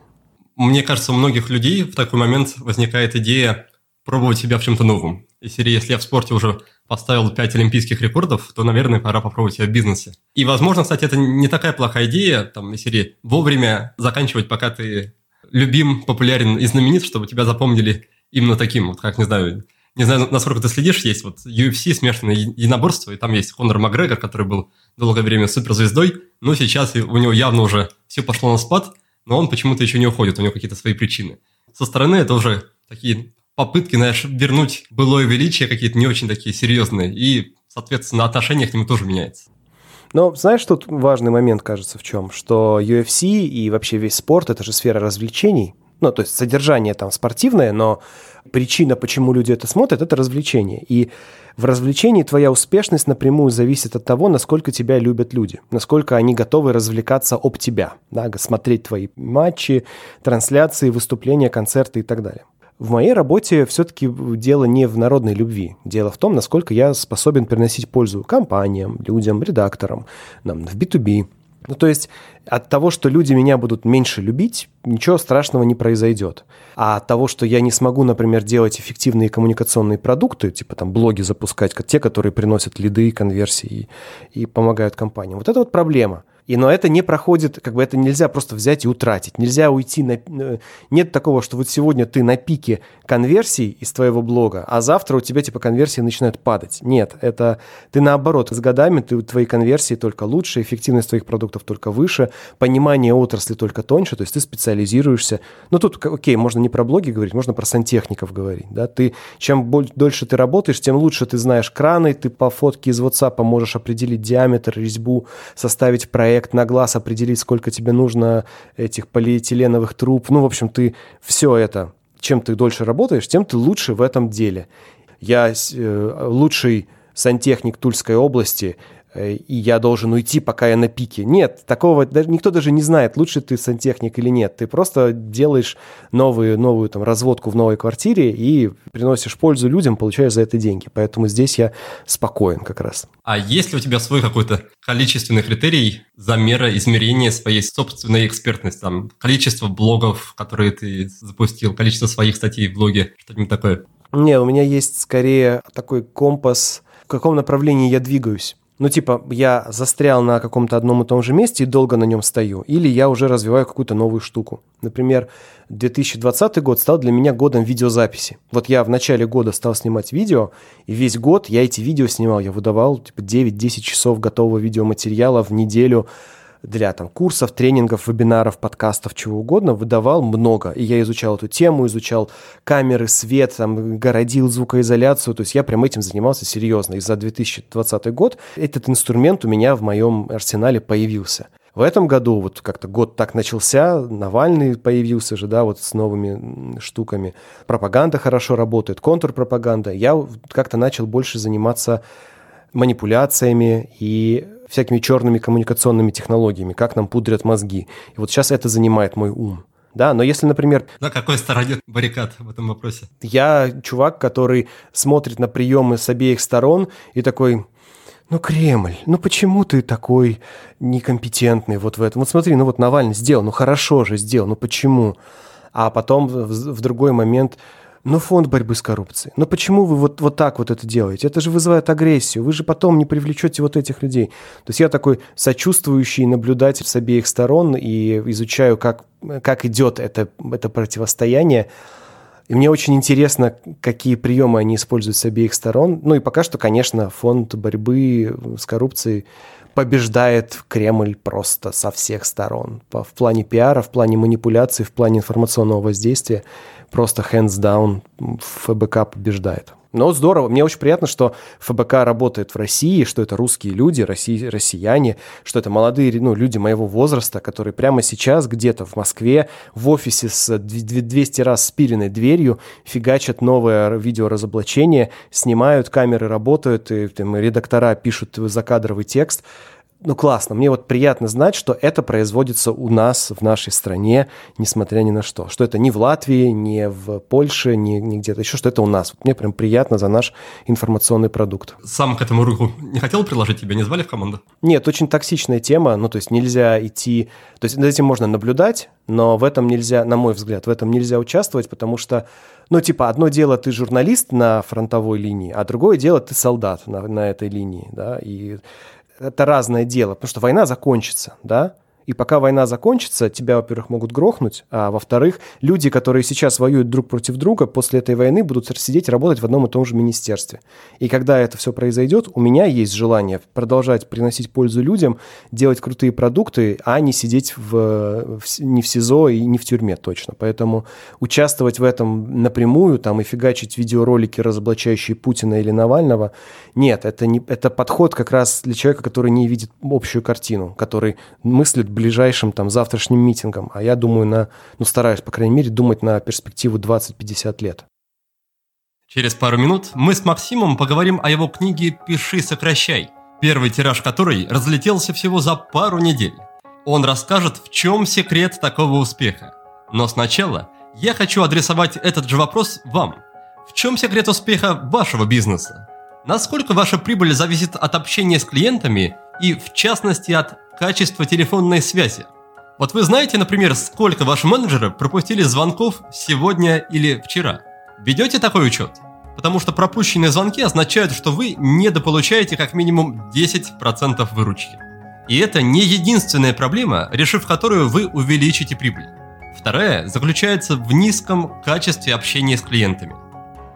Мне кажется, у многих людей в такой момент возникает идея пробовать себя в чем-то новом. И серии, если я в спорте уже поставил 5 олимпийских рекордов, то, наверное, пора попробовать себя в бизнесе. И, возможно, кстати, это не такая плохая идея, там, из серии вовремя заканчивать, пока ты любим, популярен и знаменит, чтобы тебя запомнили именно таким, вот как, не знаю, не знаю, насколько ты следишь, есть вот UFC, смешанное единоборство, и там есть Конор Макгрегор, который был долгое время суперзвездой, но сейчас у него явно уже все пошло на спад, но он почему-то еще не уходит, у него какие-то свои причины. Со стороны это уже такие попытки, знаешь, вернуть былое величие, какие-то не очень такие серьезные, и соответственно, отношение к нему тоже меняется. Но знаешь, тут важный момент, кажется, в чем? Что UFC и вообще весь спорт – это же сфера развлечений. Ну, то есть содержание там спортивное, но причина, почему люди это смотрят, это развлечение. И в развлечении твоя успешность напрямую зависит от того, насколько тебя любят люди, насколько они готовы развлекаться об тебя, да, смотреть твои матчи, трансляции, выступления, концерты и так далее. В моей работе все-таки дело не в народной любви. Дело в том, насколько я способен приносить пользу компаниям, людям, редакторам, нам, в B2B. Ну, то есть от того, что люди меня будут меньше любить, ничего страшного не произойдет. А от того, что я не смогу, например, делать эффективные коммуникационные продукты, типа там блоги запускать, те, которые приносят лиды, конверсии и, и помогают компаниям, вот это вот проблема – и, но это не проходит, как бы это нельзя просто взять и утратить. Нельзя уйти на... Э, нет такого, что вот сегодня ты на пике конверсий из твоего блога, а завтра у тебя типа конверсии начинают падать. Нет, это ты наоборот. С годами ты, твои конверсии только лучше, эффективность твоих продуктов только выше, понимание отрасли только тоньше, то есть ты специализируешься. Ну тут, окей, можно не про блоги говорить, можно про сантехников говорить. Да? Ты, чем дольше ты работаешь, тем лучше ты знаешь краны, ты по фотке из WhatsApp можешь определить диаметр, резьбу, составить проект, проект на глаз определить, сколько тебе нужно этих полиэтиленовых труб. Ну, в общем, ты все это, чем ты дольше работаешь, тем ты лучше в этом деле. Я э, лучший сантехник Тульской области, и я должен уйти, пока я на пике. Нет, такого никто даже не знает, лучше ты сантехник или нет. Ты просто делаешь новую, новую там, разводку в новой квартире и приносишь пользу людям, получаешь за это деньги. Поэтому здесь я спокоен как раз. А есть ли у тебя свой какой-то количественный критерий замера, измерения своей собственной экспертности? Там, количество блогов, которые ты запустил, количество своих статей в блоге, что-нибудь такое? Не, у меня есть скорее такой компас, в каком направлении я двигаюсь. Ну, типа, я застрял на каком-то одном и том же месте и долго на нем стою. Или я уже развиваю какую-то новую штуку. Например, 2020 год стал для меня годом видеозаписи. Вот я в начале года стал снимать видео, и весь год я эти видео снимал. Я выдавал, типа, 9-10 часов готового видеоматериала в неделю для там, курсов, тренингов, вебинаров, подкастов, чего угодно, выдавал много. И я изучал эту тему, изучал камеры, свет, там, городил звукоизоляцию. То есть я прям этим занимался серьезно. И за 2020 год этот инструмент у меня в моем арсенале появился. В этом году вот как-то год так начался, Навальный появился же, да, вот с новыми штуками. Пропаганда хорошо работает, контрпропаганда. Я как-то начал больше заниматься манипуляциями и всякими черными коммуникационными технологиями, как нам пудрят мозги. И вот сейчас это занимает мой ум. Да, но если, например... На какой стороне баррикад в этом вопросе? Я чувак, который смотрит на приемы с обеих сторон и такой... Ну, Кремль, ну почему ты такой некомпетентный вот в этом? Вот смотри, ну вот Навальный сделал, ну хорошо же сделал, ну почему? А потом в, в другой момент но фонд борьбы с коррупцией. Но почему вы вот, вот так вот это делаете? Это же вызывает агрессию. Вы же потом не привлечете вот этих людей. То есть я такой сочувствующий наблюдатель с обеих сторон и изучаю, как, как идет это, это противостояние. И мне очень интересно, какие приемы они используют с обеих сторон. Ну и пока что, конечно, фонд борьбы с коррупцией побеждает Кремль просто со всех сторон. В плане пиара, в плане манипуляций, в плане информационного воздействия просто hands down ФБК побеждает. Но здорово, мне очень приятно, что ФБК работает в России, что это русские люди, росси, россияне, что это молодые ну, люди моего возраста, которые прямо сейчас где-то в Москве в офисе с 200 раз спиленной дверью фигачат новое видеоразоблачение, снимают, камеры работают, и там, редактора пишут закадровый текст ну, классно. Мне вот приятно знать, что это производится у нас, в нашей стране, несмотря ни на что. Что это не в Латвии, не в Польше, не, не где-то еще, что это у нас. Мне прям приятно за наш информационный продукт. Сам к этому руку не хотел приложить, тебя не звали в команду? Нет, очень токсичная тема. Ну, то есть нельзя идти... То есть над этим можно наблюдать, но в этом нельзя, на мой взгляд, в этом нельзя участвовать, потому что, ну, типа, одно дело ты журналист на фронтовой линии, а другое дело ты солдат на, на этой линии, да, и это разное дело, потому что война закончится, да, И пока война закончится, тебя, во-первых, могут грохнуть, а во-вторых, люди, которые сейчас воюют друг против друга, после этой войны будут сидеть работать в одном и том же министерстве. И когда это все произойдет, у меня есть желание продолжать приносить пользу людям, делать крутые продукты, а не сидеть в, в, не в СИЗО и не в тюрьме точно. Поэтому участвовать в этом напрямую, там и фигачить видеоролики, разоблачающие Путина или Навального, нет, это, не, это подход как раз для человека, который не видит общую картину, который мыслит ближайшим там завтрашним митингом. А я думаю на, ну стараюсь, по крайней мере, думать на перспективу 20-50 лет. Через пару минут мы с Максимом поговорим о его книге «Пиши, сокращай», первый тираж которой разлетелся всего за пару недель. Он расскажет, в чем секрет такого успеха. Но сначала я хочу адресовать этот же вопрос вам. В чем секрет успеха вашего бизнеса? Насколько ваша прибыль зависит от общения с клиентами и, в частности, от качества телефонной связи? Вот вы знаете, например, сколько ваши менеджеры пропустили звонков сегодня или вчера – Ведете такой учет? Потому что пропущенные звонки означают, что вы недополучаете как минимум 10% выручки. И это не единственная проблема, решив которую вы увеличите прибыль. Вторая заключается в низком качестве общения с клиентами.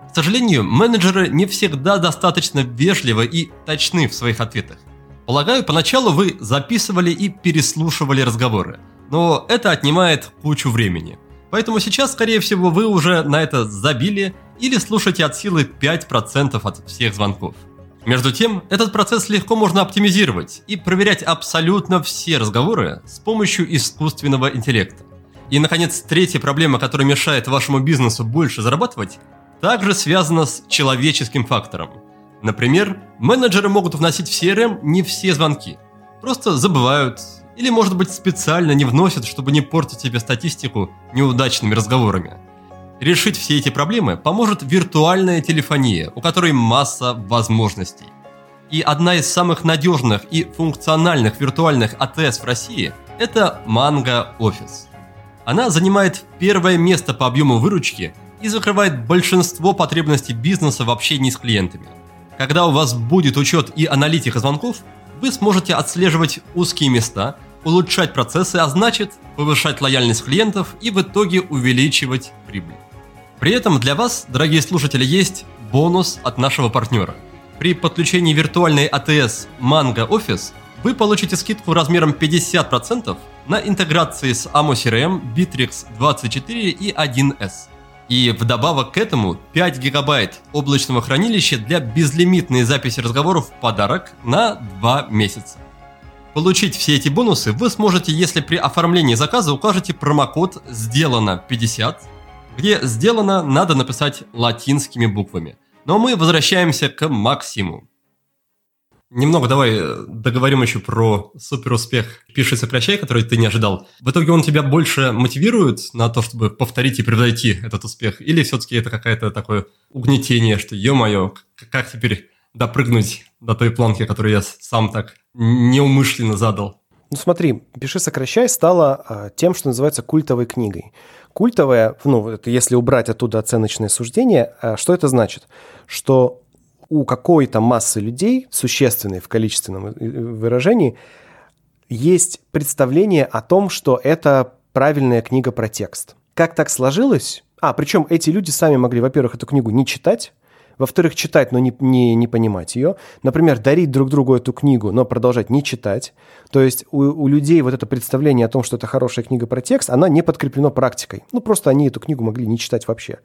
К сожалению, менеджеры не всегда достаточно вежливы и точны в своих ответах. Полагаю, поначалу вы записывали и переслушивали разговоры, но это отнимает кучу времени. Поэтому сейчас, скорее всего, вы уже на это забили или слушаете от силы 5% от всех звонков. Между тем, этот процесс легко можно оптимизировать и проверять абсолютно все разговоры с помощью искусственного интеллекта. И, наконец, третья проблема, которая мешает вашему бизнесу больше зарабатывать, также связана с человеческим фактором. Например, менеджеры могут вносить в CRM не все звонки, просто забывают или, может быть, специально не вносят, чтобы не портить себе статистику неудачными разговорами. Решить все эти проблемы поможет виртуальная телефония, у которой масса возможностей. И одна из самых надежных и функциональных виртуальных АТС в России – это Mango Office. Она занимает первое место по объему выручки и закрывает большинство потребностей бизнеса в общении с клиентами. Когда у вас будет учет и аналитика звонков, вы сможете отслеживать узкие места, улучшать процессы, а значит повышать лояльность клиентов и в итоге увеличивать прибыль. При этом для вас, дорогие слушатели, есть бонус от нашего партнера. При подключении виртуальной АТС Mango Office вы получите скидку размером 50% на интеграции с AMO CRM, Bittrex 24 и 1С. И вдобавок к этому 5 гигабайт облачного хранилища для безлимитной записи разговоров в подарок на 2 месяца. Получить все эти бонусы вы сможете, если при оформлении заказа укажете промокод «Сделано 50», где «Сделано» надо написать латинскими буквами. Но мы возвращаемся к Максиму. Немного давай э, договорим еще про супер успех «Пиши, сокращай», который ты не ожидал. В итоге он тебя больше мотивирует на то, чтобы повторить и превзойти этот успех? Или все-таки это какое-то такое угнетение, что, ё-моё, как теперь допрыгнуть до той планки, которую я сам так неумышленно задал? Ну смотри, «Пиши, сокращай» стало а, тем, что называется культовой книгой. Культовая, ну, это если убрать оттуда оценочное суждение, а, что это значит? Что у какой-то массы людей, существенной в количественном выражении, есть представление о том, что это правильная книга про текст. Как так сложилось? А, причем эти люди сами могли, во-первых, эту книгу не читать, во-вторых, читать, но не, не, не понимать ее. Например, дарить друг другу эту книгу, но продолжать не читать. То есть у, у людей вот это представление о том, что это хорошая книга про текст, она не подкреплена практикой. Ну, просто они эту книгу могли не читать вообще.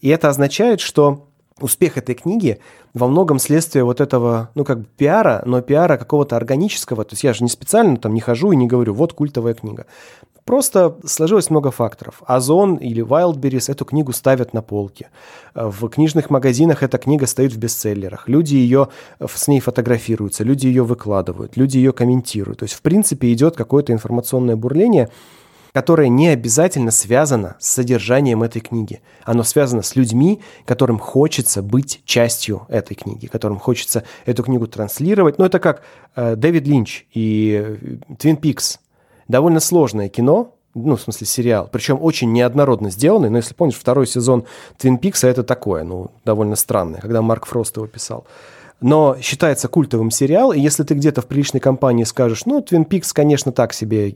И это означает, что успех этой книги во многом следствие вот этого, ну, как бы пиара, но пиара какого-то органического. То есть я же не специально там не хожу и не говорю, вот культовая книга. Просто сложилось много факторов. Озон или Wildberries эту книгу ставят на полке. В книжных магазинах эта книга стоит в бестселлерах. Люди ее с ней фотографируются, люди ее выкладывают, люди ее комментируют. То есть, в принципе, идет какое-то информационное бурление – которое не обязательно связано с содержанием этой книги. Оно связано с людьми, которым хочется быть частью этой книги, которым хочется эту книгу транслировать. Ну, это как э, Дэвид Линч и Твин Пикс. Довольно сложное кино, ну, в смысле, сериал, причем очень неоднородно сделанный, но если помнишь, второй сезон Твин Пикса это такое, ну, довольно странное, когда Марк Фрост его писал. Но считается культовым сериал, и если ты где-то в приличной компании скажешь, ну, Twin Peaks, конечно, так себе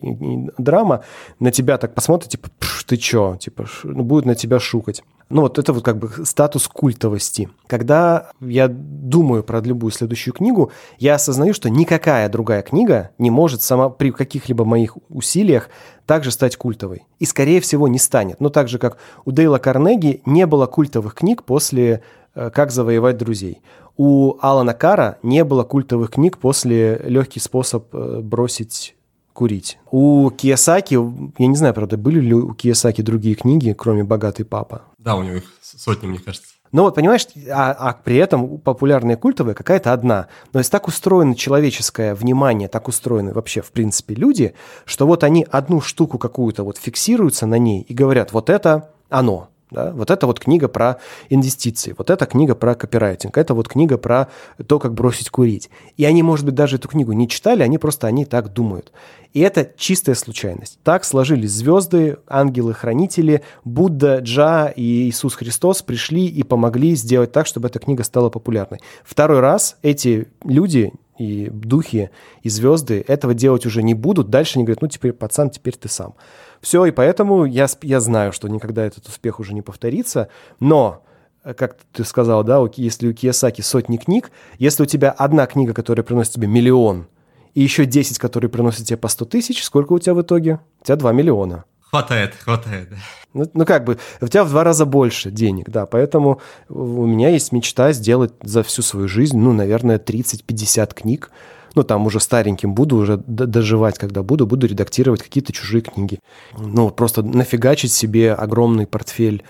драма, на тебя так посмотрят, типа, ты чё, типа, ну, будет на тебя шукать. Ну, вот это вот как бы статус культовости. Когда я думаю про любую следующую книгу, я осознаю, что никакая другая книга не может сама при каких-либо моих усилиях также стать культовой. И, скорее всего, не станет. Но так же, как у Дейла Карнеги не было культовых книг после э, «Как завоевать друзей». У Алана Кара не было культовых книг после «Легкий способ э, бросить курить. У Киясаки, я не знаю, правда, были ли у Киясаки другие книги, кроме «Богатый папа»? Да, у него их сотни, мне кажется. Ну вот, понимаешь, а, а при этом популярная культовая какая-то одна. Но есть так устроено человеческое внимание, так устроены вообще, в принципе, люди, что вот они одну штуку какую-то вот фиксируются на ней и говорят, вот это оно. Да? Вот это вот книга про инвестиции, вот эта книга про копирайтинг, это вот книга про то, как бросить курить. И они, может быть, даже эту книгу не читали, они просто они так думают. И это чистая случайность. Так сложились звезды, ангелы-хранители, Будда, Джа и Иисус Христос пришли и помогли сделать так, чтобы эта книга стала популярной. Второй раз эти люди и духи, и звезды этого делать уже не будут. Дальше они говорят, ну теперь, пацан, теперь ты сам. Все, и поэтому я, я знаю, что никогда этот успех уже не повторится, но э, как ты сказал, да, если у Киясаки сотни книг, если у тебя одна книга, которая приносит тебе миллион, и еще 10, которые приносят тебе по 100 тысяч, сколько у тебя в итоге? У тебя 2 миллиона. Хватает, хватает. Ну, ну, как бы, у тебя в два раза больше денег, да, поэтому у меня есть мечта сделать за всю свою жизнь, ну, наверное, 30-50 книг, ну, там уже стареньким буду уже доживать, когда буду, буду редактировать какие-то чужие книги. Ну, просто нафигачить себе огромный портфель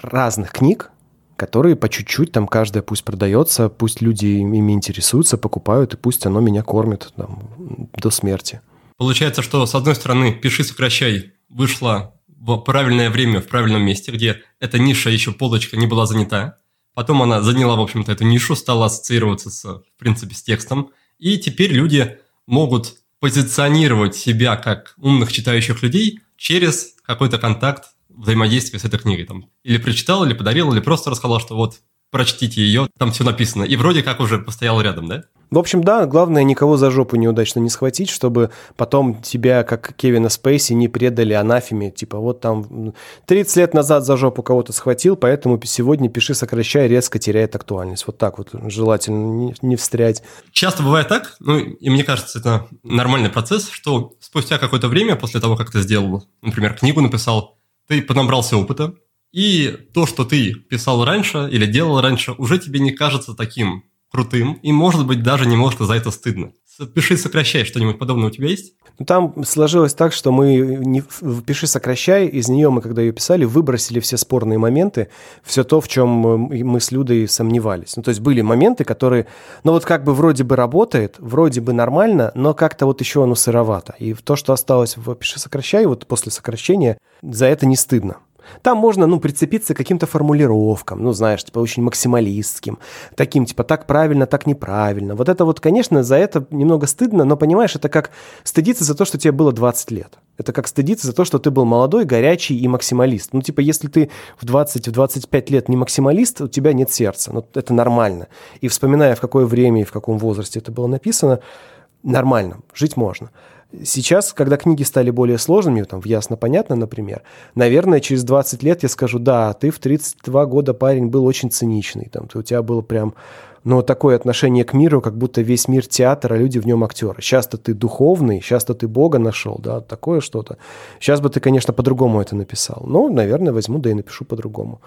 разных книг, которые по чуть-чуть там каждая пусть продается, пусть люди ими интересуются, покупают, и пусть оно меня кормит там, до смерти. Получается, что с одной стороны «Пиши, сокращай» вышла в правильное время, в правильном месте, где эта ниша еще полочка не была занята. Потом она заняла, в общем-то, эту нишу, стала ассоциироваться, с, в принципе, с текстом. И теперь люди могут позиционировать себя как умных читающих людей через какой-то контакт взаимодействия с этой книгой. Там, или прочитал, или подарил, или просто рассказал, что вот прочтите ее, там все написано. И вроде как уже постоял рядом, да? В общем, да, главное никого за жопу неудачно не схватить, чтобы потом тебя, как Кевина Спейси, не предали анафеме. Типа вот там 30 лет назад за жопу кого-то схватил, поэтому сегодня пиши, сокращай, резко теряет актуальность. Вот так вот желательно не, встрять. Часто бывает так, ну и мне кажется, это нормальный процесс, что спустя какое-то время после того, как ты сделал, например, книгу написал, ты поднабрался опыта, и то, что ты писал раньше или делал раньше, уже тебе не кажется таким крутым, и, может быть, даже немножко за это стыдно. Пиши, сокращай, что-нибудь подобное у тебя есть? Ну, там сложилось так, что мы не, «Пиши, сокращай», из нее мы, когда ее писали, выбросили все спорные моменты, все то, в чем мы с Людой сомневались. Ну, то есть были моменты, которые, ну, вот как бы вроде бы работает, вроде бы нормально, но как-то вот еще оно сыровато. И то, что осталось в «Пиши, сокращай», вот после сокращения, за это не стыдно. Там можно, ну, прицепиться к каким-то формулировкам, ну, знаешь, типа очень максималистским, таким, типа, так правильно, так неправильно. Вот это вот, конечно, за это немного стыдно, но, понимаешь, это как стыдиться за то, что тебе было 20 лет. Это как стыдиться за то, что ты был молодой, горячий и максималист. Ну, типа, если ты в 20-25 лет не максималист, у тебя нет сердца. Ну, это нормально. И вспоминая, в какое время и в каком возрасте это было написано, нормально, жить можно. Сейчас, когда книги стали более сложными, там, в ясно-понятно, например, наверное, через 20 лет я скажу, да, ты в 32 года парень был очень циничный, там, у тебя было прям, ну, такое отношение к миру, как будто весь мир театр, а люди в нем актеры. Сейчас-то ты духовный, сейчас-то ты Бога нашел, да, такое что-то. Сейчас бы ты, конечно, по-другому это написал. Ну, наверное, возьму, да и напишу по-другому.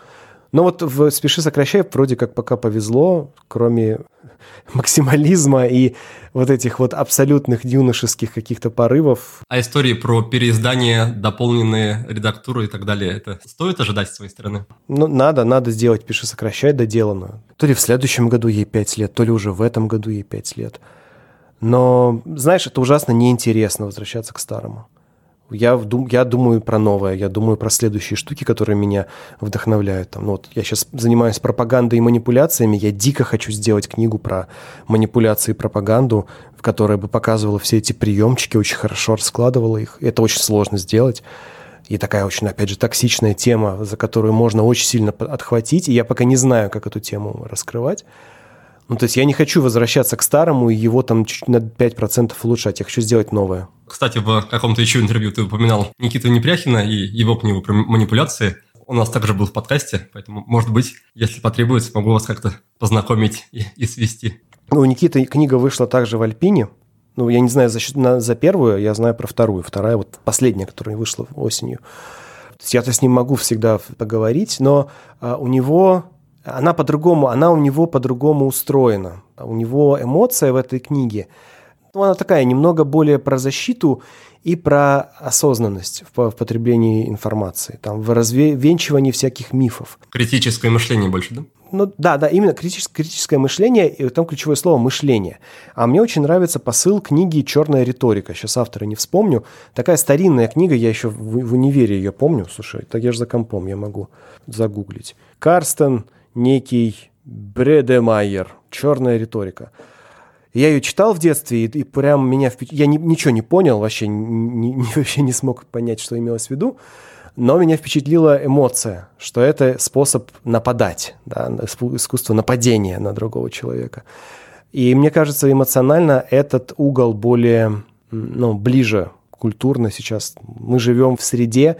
Но вот в «Спеши, сокращай» вроде как пока повезло, кроме максимализма и вот этих вот абсолютных юношеских каких-то порывов. А истории про переиздание, дополненные редактуры и так далее, это стоит ожидать с своей стороны? Ну, надо, надо сделать «Пиши, сокращай» доделанную. То ли в следующем году ей 5 лет, то ли уже в этом году ей 5 лет. Но, знаешь, это ужасно неинтересно возвращаться к старому. Я, я думаю про новое, я думаю про следующие штуки, которые меня вдохновляют. Там, ну, вот я сейчас занимаюсь пропагандой и манипуляциями, я дико хочу сделать книгу про манипуляции и пропаганду, в которой бы показывала все эти приемчики, очень хорошо раскладывала их. Это очень сложно сделать. И такая очень, опять же, токсичная тема, за которую можно очень сильно отхватить. И я пока не знаю, как эту тему раскрывать. Ну, то есть я не хочу возвращаться к старому и его там чуть на 5% улучшать, я хочу сделать новое. Кстати, в каком-то еще интервью ты упоминал Никиту Непряхина и его книгу про манипуляции. У нас также был в подкасте, поэтому, может быть, если потребуется, могу вас как-то познакомить и, и свести. Ну, у Никиты книга вышла также в Альпине. Ну, я не знаю за, на, за первую, я знаю про вторую. Вторая вот последняя, которая вышла осенью. Я-то с ним могу всегда поговорить, но а, у него она по-другому, она у него по-другому устроена. У него эмоция в этой книге, ну, она такая немного более про защиту и про осознанность в потреблении информации, там, в развенчивании всяких мифов. Критическое мышление больше, да? Ну да, да, именно критическое, критическое мышление, и там ключевое слово «мышление». А мне очень нравится посыл книги «Черная риторика». Сейчас автора не вспомню. Такая старинная книга, я еще в, в универе ее помню. Слушай, так я же за компом, я могу загуглить. Карстен некий Бредемайер «Черная риторика». Я ее читал в детстве, и, и прям меня... Впеч... Я ни, ничего не понял, вообще, ни, ни, вообще не смог понять, что имелось в виду, но меня впечатлила эмоция, что это способ нападать, да, искусство нападения на другого человека. И мне кажется, эмоционально этот угол более, ну, ближе культурно сейчас. Мы живем в среде,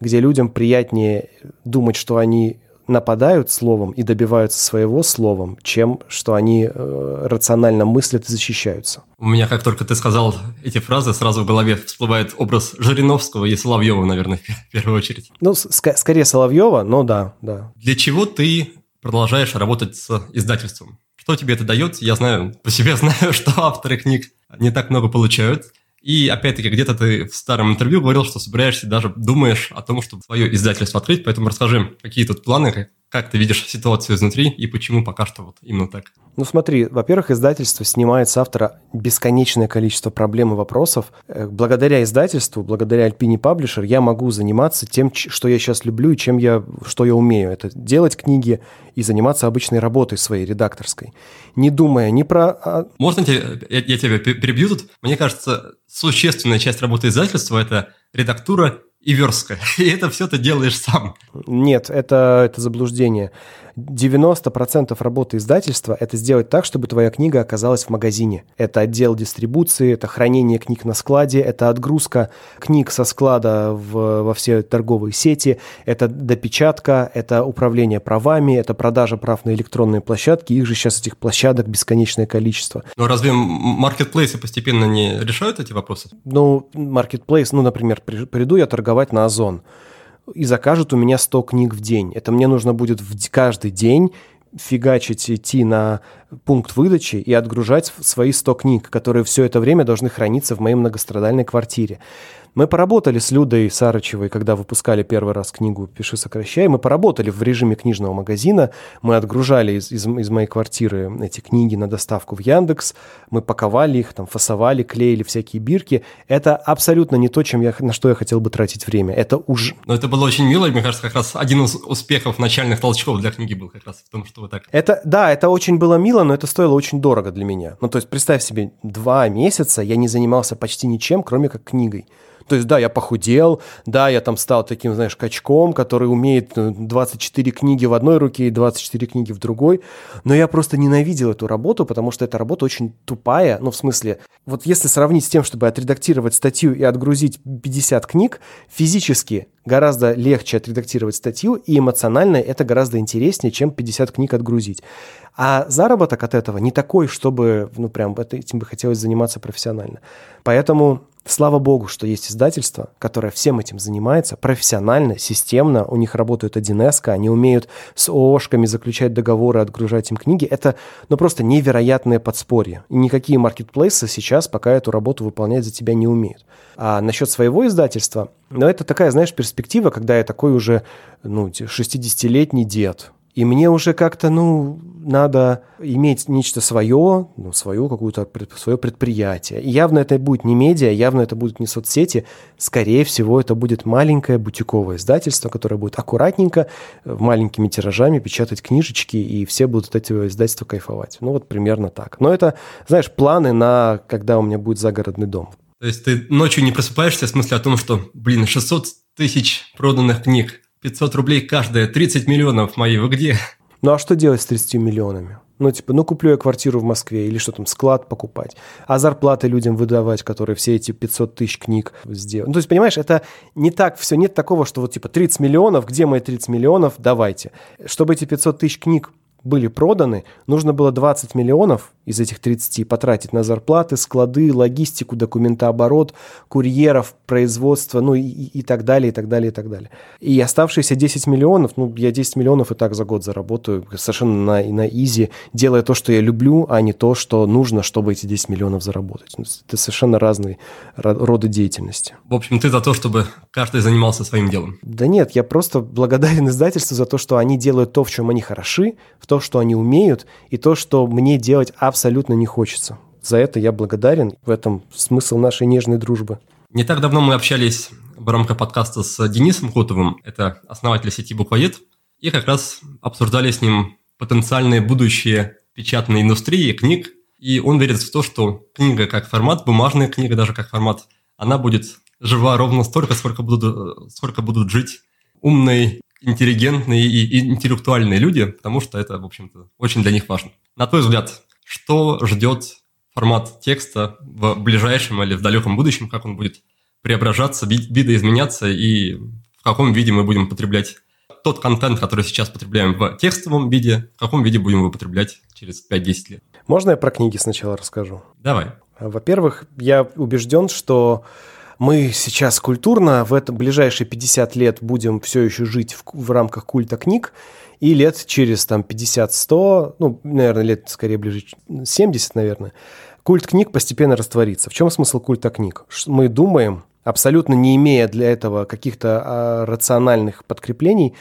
где людям приятнее думать, что они нападают словом и добиваются своего словом, чем что они э, рационально мыслят и защищаются. У меня, как только ты сказал эти фразы, сразу в голове всплывает образ Жириновского и Соловьева, наверное, в первую очередь. Ну, ск- скорее Соловьева, но да, да. Для чего ты продолжаешь работать с издательством? Что тебе это дает? Я знаю, по себе знаю, что авторы книг не так много получают. И опять-таки, где-то ты в старом интервью говорил, что собираешься, даже думаешь о том, чтобы свое издательство открыть, поэтому расскажи, какие тут планы, как ты видишь ситуацию изнутри и почему пока что вот именно так? Ну смотри, во-первых, издательство снимает с автора бесконечное количество проблем и вопросов. Э, благодаря издательству, благодаря Alpine Publisher я могу заниматься тем, что я сейчас люблю и чем я, что я умею. Это делать книги и заниматься обычной работой своей редакторской. Не думая ни про... А, Можно я, я, я тебя перебью тут? Мне кажется, существенная часть работы издательства – это редактура и верстка. И это все ты делаешь сам. Нет, это, это заблуждение. 90% работы издательства – это сделать так, чтобы твоя книга оказалась в магазине. Это отдел дистрибуции, это хранение книг на складе, это отгрузка книг со склада в, во все торговые сети, это допечатка, это управление правами, это продажа прав на электронные площадки. Их же сейчас, этих площадок, бесконечное количество. Но разве маркетплейсы постепенно не решают эти вопросы? Ну, маркетплейс, ну, например, приду я торговать на Озон – и закажут у меня 100 книг в день. Это мне нужно будет в каждый день фигачить, идти на пункт выдачи и отгружать свои 100 книг, которые все это время должны храниться в моей многострадальной квартире. Мы поработали с Людой Сарычевой, когда выпускали первый раз книгу «Пиши, сокращай». Мы поработали в режиме книжного магазина. Мы отгружали из, из, из моей квартиры эти книги на доставку в Яндекс. Мы паковали их, там, фасовали, клеили всякие бирки. Это абсолютно не то, чем я, на что я хотел бы тратить время. Это уже... Но это было очень мило, и мне кажется, как раз один из успехов начальных толчков для книги был как раз в том, что вы так... Это, да, это очень было мило, но это стоило очень дорого для меня. Ну, то есть, представь себе, два месяца я не занимался почти ничем, кроме как книгой. То есть, да, я похудел, да, я там стал таким, знаешь, качком, который умеет 24 э, книги в одной руке и 24 книги в другой, но я просто ненавидел эту работу, потому что эта работа очень тупая, ну, в смысле, вот если сравнить с тем, чтобы отредактировать статью и отгрузить 50 книг, физически гораздо легче отредактировать статью, и эмоционально это гораздо интереснее, чем 50 книг отгрузить. А заработок от этого не такой, чтобы, ну, прям этим бы хотелось заниматься профессионально. Поэтому Слава богу, что есть издательство, которое всем этим занимается профессионально, системно. У них работают 1С, они умеют с ООшками заключать договоры, отгружать им книги. Это ну, просто невероятное подспорье. И никакие маркетплейсы сейчас пока эту работу выполнять за тебя не умеют. А насчет своего издательства, ну, это такая, знаешь, перспектива, когда я такой уже ну, 60-летний дед, и мне уже как-то, ну, надо иметь нечто свое, ну, свое какое-то свое предприятие. И явно это будет не медиа, явно это будут не соцсети. Скорее всего, это будет маленькое бутиковое издательство, которое будет аккуратненько, э, маленькими тиражами печатать книжечки, и все будут от этого издательства кайфовать. Ну, вот примерно так. Но это, знаешь, планы на когда у меня будет загородный дом. То есть ты ночью не просыпаешься в смысле о том, что, блин, 600 тысяч проданных книг, 500 рублей каждая, 30 миллионов мои, вы где? Ну а что делать с 30 миллионами? Ну, типа, ну, куплю я квартиру в Москве или что там, склад покупать, а зарплаты людям выдавать, которые все эти 500 тысяч книг сделают. Ну, то есть, понимаешь, это не так все, нет такого, что вот, типа, 30 миллионов, где мои 30 миллионов, давайте. Чтобы эти 500 тысяч книг были проданы, нужно было 20 миллионов из этих 30 потратить на зарплаты, склады, логистику, документооборот, курьеров, производство, ну и, и так далее, и так далее, и так далее. И оставшиеся 10 миллионов, ну, я 10 миллионов и так за год заработаю совершенно на, на изи, делая то, что я люблю, а не то, что нужно, чтобы эти 10 миллионов заработать. Ну, это совершенно разные роды деятельности. В общем, ты за то, чтобы каждый занимался своим делом? Да нет, я просто благодарен издательству за то, что они делают то, в чем они хороши, в то, что они умеют, и то, что мне делать абсолютно не хочется. За это я благодарен. В этом смысл нашей нежной дружбы. Не так давно мы общались в рамках подкаста с Денисом Хотовым, это основатель сети Буквоед, и как раз обсуждали с ним потенциальные будущие печатной индустрии книг, и он верит в то, что книга как формат, бумажная книга даже как формат, она будет жива ровно столько, сколько будут, сколько будут жить умные, интеллигентные и интеллектуальные люди, потому что это, в общем-то, очень для них важно. На твой взгляд, что ждет формат текста в ближайшем или в далеком будущем, как он будет преображаться, видоизменяться и в каком виде мы будем потреблять тот контент, который сейчас потребляем в текстовом виде, в каком виде будем его потреблять через 5-10 лет. Можно я про книги сначала расскажу? Давай. Во-первых, я убежден, что мы сейчас культурно в этом ближайшие 50 лет будем все еще жить в, в рамках культа книг, и лет через там 50-100, ну, наверное, лет скорее ближе 70, наверное, культ книг постепенно растворится. В чем смысл культа книг? Мы думаем, абсолютно не имея для этого каких-то а, рациональных подкреплений,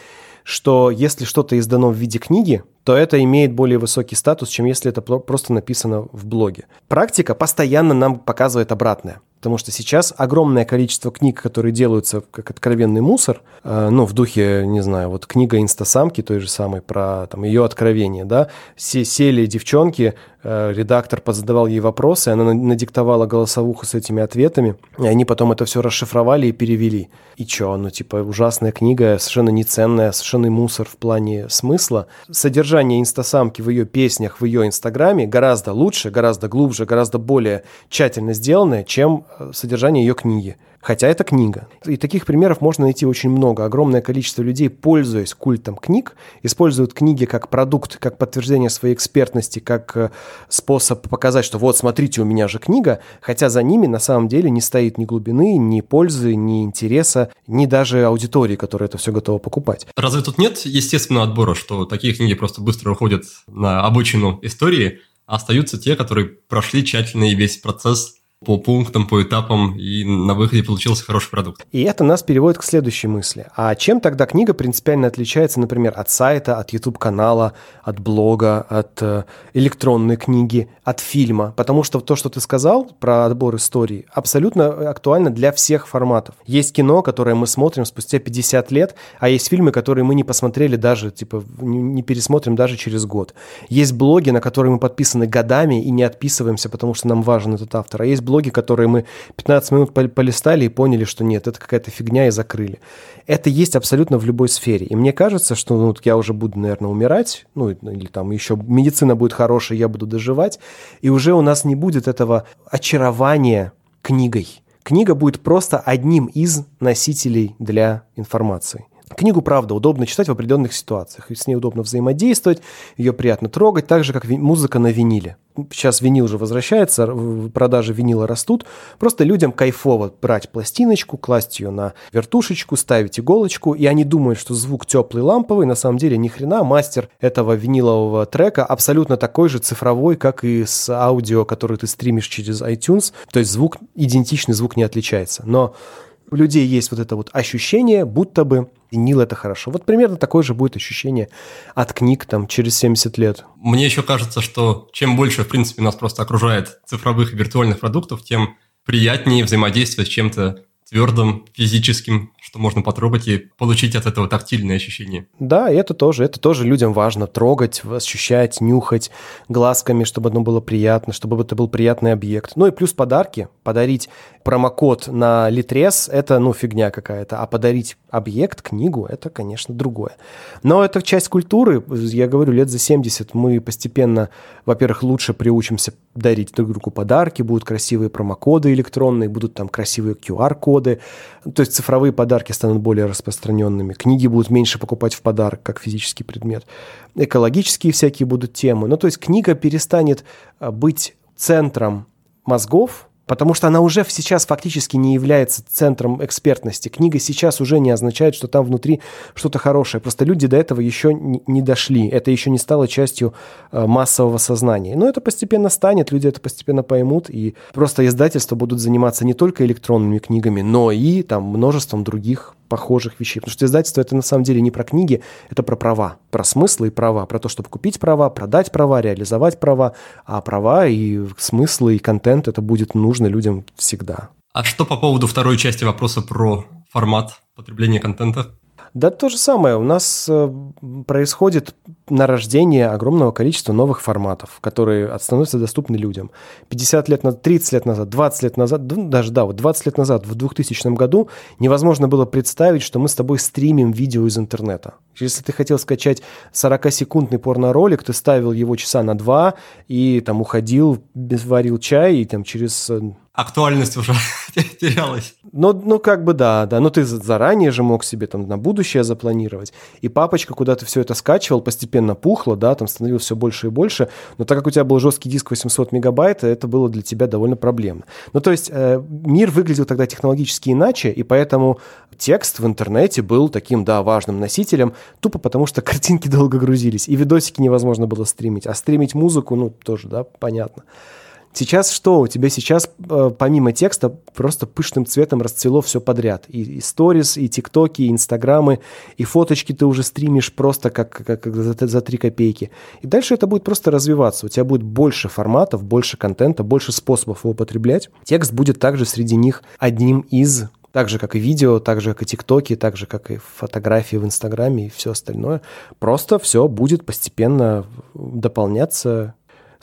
что если что-то издано в виде книги, то это имеет более высокий статус, чем если это просто написано в блоге. Практика постоянно нам показывает обратное. Потому что сейчас огромное количество книг, которые делаются как откровенный мусор, э, ну, в духе, не знаю, вот книга «Инстасамки» той же самой, про там, ее откровение, да, все сели девчонки, э, редактор позадавал ей вопросы, она надиктовала голосовуху с этими ответами, и они потом это все расшифровали и перевели. И что, ну, типа, ужасная книга, совершенно неценная, совершенно мусор в плане смысла. Содержание «Инстасамки» в ее песнях, в ее Инстаграме гораздо лучше, гораздо глубже, гораздо более тщательно сделанное, чем содержание ее книги. Хотя это книга. И таких примеров можно найти очень много. Огромное количество людей, пользуясь культом книг, используют книги как продукт, как подтверждение своей экспертности, как э, способ показать, что вот, смотрите, у меня же книга, хотя за ними на самом деле не стоит ни глубины, ни пользы, ни интереса, ни даже аудитории, которая это все готова покупать. Разве тут нет естественного отбора, что такие книги просто быстро уходят на обочину истории, а остаются те, которые прошли тщательный весь процесс по пунктам, по этапам, и на выходе получился хороший продукт. И это нас переводит к следующей мысли. А чем тогда книга принципиально отличается, например, от сайта, от YouTube-канала, от блога, от э, электронной книги, от фильма? Потому что то, что ты сказал про отбор истории, абсолютно актуально для всех форматов. Есть кино, которое мы смотрим спустя 50 лет, а есть фильмы, которые мы не посмотрели даже, типа, не пересмотрим даже через год. Есть блоги, на которые мы подписаны годами и не отписываемся, потому что нам важен этот автор. А есть блоги, которые мы 15 минут полистали и поняли, что нет, это какая-то фигня и закрыли. Это есть абсолютно в любой сфере. И мне кажется, что ну, я уже буду, наверное, умирать, ну или там еще медицина будет хорошая, я буду доживать, и уже у нас не будет этого очарования книгой. Книга будет просто одним из носителей для информации. Книгу, правда, удобно читать в определенных ситуациях. С ней удобно взаимодействовать, ее приятно трогать, так же, как музыка на виниле. Сейчас винил уже возвращается, продажи винила растут. Просто людям кайфово брать пластиночку, класть ее на вертушечку, ставить иголочку, и они думают, что звук теплый, ламповый. На самом деле ни хрена, мастер этого винилового трека абсолютно такой же цифровой, как и с аудио, который ты стримишь через iTunes. То есть звук, идентичный звук не отличается. Но у людей есть вот это вот ощущение, будто бы винил это хорошо. Вот примерно такое же будет ощущение от книг там через 70 лет. Мне еще кажется, что чем больше, в принципе, нас просто окружает цифровых и виртуальных продуктов, тем приятнее взаимодействовать с чем-то твердым, физическим, что можно потрогать и получить от этого тактильное ощущение. Да, это тоже, это тоже людям важно трогать, ощущать, нюхать глазками, чтобы оно было приятно, чтобы это был приятный объект. Ну и плюс подарки. Подарить промокод на Литрес – это, ну, фигня какая-то, а подарить объект, книгу – это, конечно, другое. Но это часть культуры. Я говорю, лет за 70 мы постепенно, во-первых, лучше приучимся дарить друг другу подарки, будут красивые промокоды электронные, будут там красивые QR-коды, то есть цифровые подарки станут более распространенными, книги будут меньше покупать в подарок, как физический предмет, экологические всякие будут темы. Ну, то есть книга перестанет а, быть центром мозгов, потому что она уже сейчас фактически не является центром экспертности. Книга сейчас уже не означает, что там внутри что-то хорошее. Просто люди до этого еще не дошли. Это еще не стало частью э, массового сознания. Но это постепенно станет, люди это постепенно поймут, и просто издательства будут заниматься не только электронными книгами, но и там множеством других похожих вещей. Потому что издательство это на самом деле не про книги, это про права, про смыслы и права, про то, чтобы купить права, продать права, реализовать права, а права и смыслы и контент это будет нужно людям всегда. А что по поводу второй части вопроса про формат потребления контента? Да то же самое. У нас э, происходит нарождение огромного количества новых форматов, которые становятся доступны людям. 50 лет назад, 30 лет назад, 20 лет назад, даже да, вот 20 лет назад, в 2000 году невозможно было представить, что мы с тобой стримим видео из интернета. Если ты хотел скачать 40-секундный порно-ролик, ты ставил его часа на два и там уходил, варил чай, и там через э, актуальность уже терялась. Ну, ну, как бы да, да. Ну, ты заранее же мог себе там на будущее запланировать. И папочка куда-то все это скачивал, постепенно пухло, да, там становилось все больше и больше. Но так как у тебя был жесткий диск 800 мегабайт, это было для тебя довольно проблемно. Ну, то есть э, мир выглядел тогда технологически иначе, и поэтому текст в интернете был таким, да, важным носителем, тупо потому что картинки долго грузились, и видосики невозможно было стримить. А стримить музыку, ну, тоже, да, понятно. Сейчас что? У тебя сейчас э, помимо текста просто пышным цветом расцвело все подряд. И сторис, и тиктоки, и инстаграмы, и фоточки ты уже стримишь просто как, как, как за, за 3 копейки. И дальше это будет просто развиваться. У тебя будет больше форматов, больше контента, больше способов его употреблять. Текст будет также среди них одним из так же, как и видео, так же, как и тиктоки, так же, как и фотографии в Инстаграме и все остальное. Просто все будет постепенно дополняться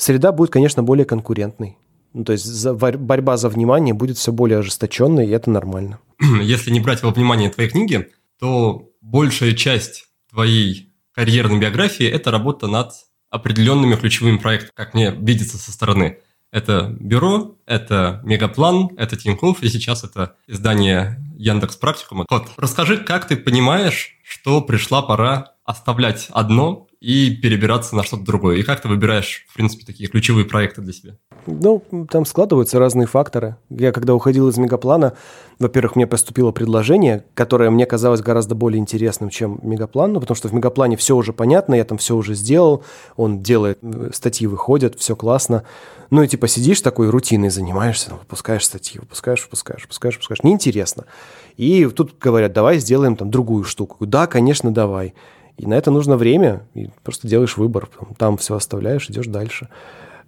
Среда будет, конечно, более конкурентной. Ну, то есть за, борьба за внимание будет все более ожесточенной, и это нормально. Если не брать во внимание твои книги, то большая часть твоей карьерной биографии – это работа над определенными ключевыми проектами, как мне видится со стороны. Это бюро, это Мегаплан, это Тинькофф, и сейчас это издание Яндекс Практикума. Вот, расскажи, как ты понимаешь, что пришла пора оставлять одно и перебираться на что-то другое? И как ты выбираешь, в принципе, такие ключевые проекты для себя? Ну, там складываются разные факторы. Я когда уходил из Мегаплана, во-первых, мне поступило предложение, которое мне казалось гораздо более интересным, чем Мегаплан, ну, потому что в Мегаплане все уже понятно, я там все уже сделал, он делает, э, статьи выходят, все классно. Ну и типа сидишь такой рутиной занимаешься, там, выпускаешь статьи, выпускаешь, выпускаешь, выпускаешь, выпускаешь. Неинтересно. И тут говорят, давай сделаем там другую штуку. Да, конечно, давай. И на это нужно время, и просто делаешь выбор, там все оставляешь, идешь дальше.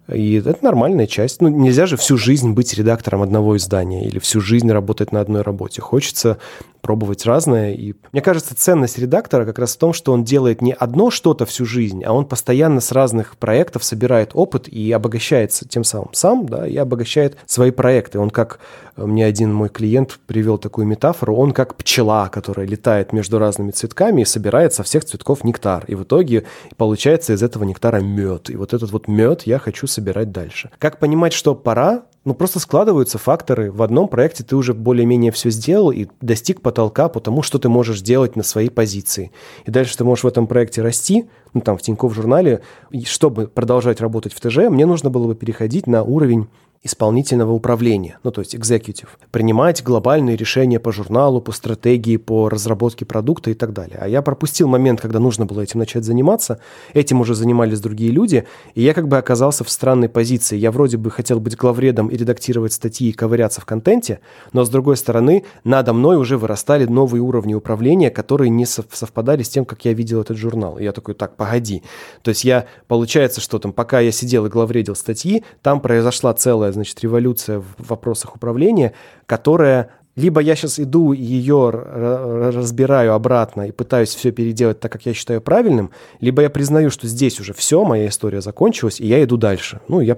И это нормальная часть. Ну, нельзя же всю жизнь быть редактором одного издания или всю жизнь работать на одной работе. Хочется пробовать разное. И мне кажется, ценность редактора как раз в том, что он делает не одно что-то всю жизнь, а он постоянно с разных проектов собирает опыт и обогащается тем самым сам, да, и обогащает свои проекты. Он как, мне один мой клиент привел такую метафору, он как пчела, которая летает между разными цветками и собирает со всех цветков нектар. И в итоге получается из этого нектара мед. И вот этот вот мед я хочу собирать дальше. Как понимать, что пора? Ну, просто складываются факторы. В одном проекте ты уже более-менее все сделал и достиг потолка по тому, что ты можешь делать на своей позиции. И дальше ты можешь в этом проекте расти, ну, там, в Тинькофф журнале. И чтобы продолжать работать в ТЖ, мне нужно было бы переходить на уровень исполнительного управления, ну то есть executive, принимать глобальные решения по журналу, по стратегии, по разработке продукта и так далее. А я пропустил момент, когда нужно было этим начать заниматься, этим уже занимались другие люди, и я как бы оказался в странной позиции. Я вроде бы хотел быть главредом и редактировать статьи и ковыряться в контенте, но с другой стороны, надо мной уже вырастали новые уровни управления, которые не совпадали с тем, как я видел этот журнал. И я такой, так, погоди. То есть я, получается, что там, пока я сидел и главредил статьи, там произошла целая значит, революция в вопросах управления, которая либо я сейчас иду и ее разбираю обратно и пытаюсь все переделать так, как я считаю правильным, либо я признаю, что здесь уже все, моя история закончилась, и я иду дальше. Ну, я,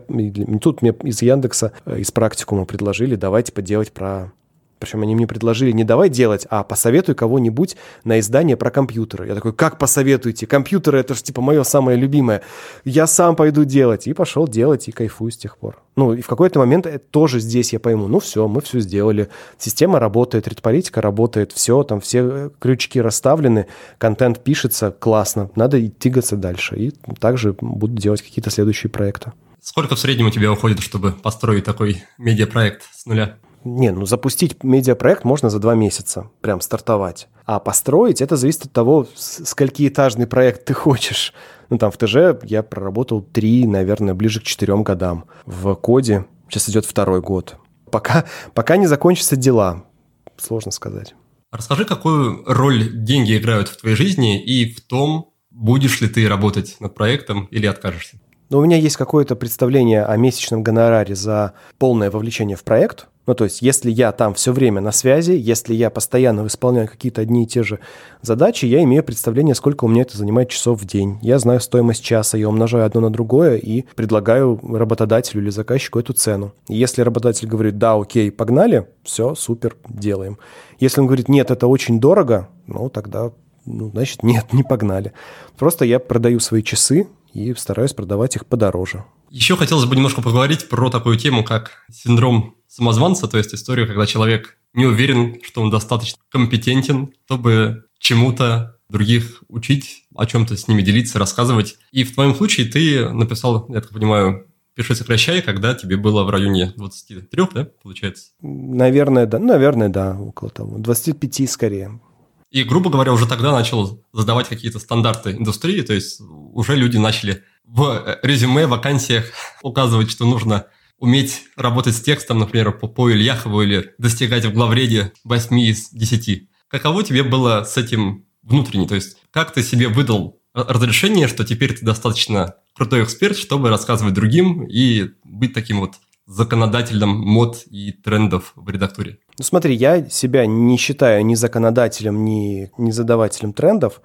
тут мне из Яндекса, э, из практикума предложили, давайте поделать про причем они мне предложили не давай делать, а посоветуй кого-нибудь на издание про компьютеры. Я такой, как посоветуйте? Компьютеры — это же типа мое самое любимое. Я сам пойду делать. И пошел делать, и кайфую с тех пор. Ну, и в какой-то момент тоже здесь я пойму, ну все, мы все сделали. Система работает, редполитика работает, все, там все э, крючки расставлены, контент пишется, классно. Надо двигаться дальше. И также буду делать какие-то следующие проекты. Сколько в среднем у тебя уходит, чтобы построить такой медиапроект с нуля? Не, ну запустить медиапроект можно за два месяца, прям стартовать. А построить, это зависит от того, сколькиэтажный проект ты хочешь. Ну, там в ТЖ я проработал три, наверное, ближе к четырем годам. В коде сейчас идет второй год. Пока, пока не закончатся дела, сложно сказать. Расскажи, какую роль деньги играют в твоей жизни и в том, будешь ли ты работать над проектом или откажешься? Ну, у меня есть какое-то представление о месячном гонораре за полное вовлечение в проект – ну, то есть, если я там все время на связи, если я постоянно выполняю какие-то одни и те же задачи, я имею представление, сколько у меня это занимает часов в день. Я знаю стоимость часа, я умножаю одно на другое и предлагаю работодателю или заказчику эту цену. Если работодатель говорит, да, окей, погнали, все, супер, делаем. Если он говорит, нет, это очень дорого, ну, тогда, ну, значит, нет, не погнали. Просто я продаю свои часы и стараюсь продавать их подороже. Еще хотелось бы немножко поговорить про такую тему, как синдром самозванца, то есть историю, когда человек не уверен, что он достаточно компетентен, чтобы чему-то других учить, о чем-то с ними делиться, рассказывать. И в твоем случае ты написал, я так понимаю, «Пиши, сокращай», когда тебе было в районе 23, да, получается? Наверное, да. Наверное, да, около того. 25 скорее. И, грубо говоря, уже тогда начал задавать какие-то стандарты индустрии, то есть уже люди начали в резюме, вакансиях указывать, что нужно уметь работать с текстом, например, по, по Ильяхову или достигать в главреде 8 из 10. Каково тебе было с этим внутренне? То есть как ты себе выдал разрешение, что теперь ты достаточно крутой эксперт, чтобы рассказывать другим и быть таким вот законодателем мод и трендов в редактуре? Ну смотри, я себя не считаю ни законодателем, ни, ни задавателем трендов.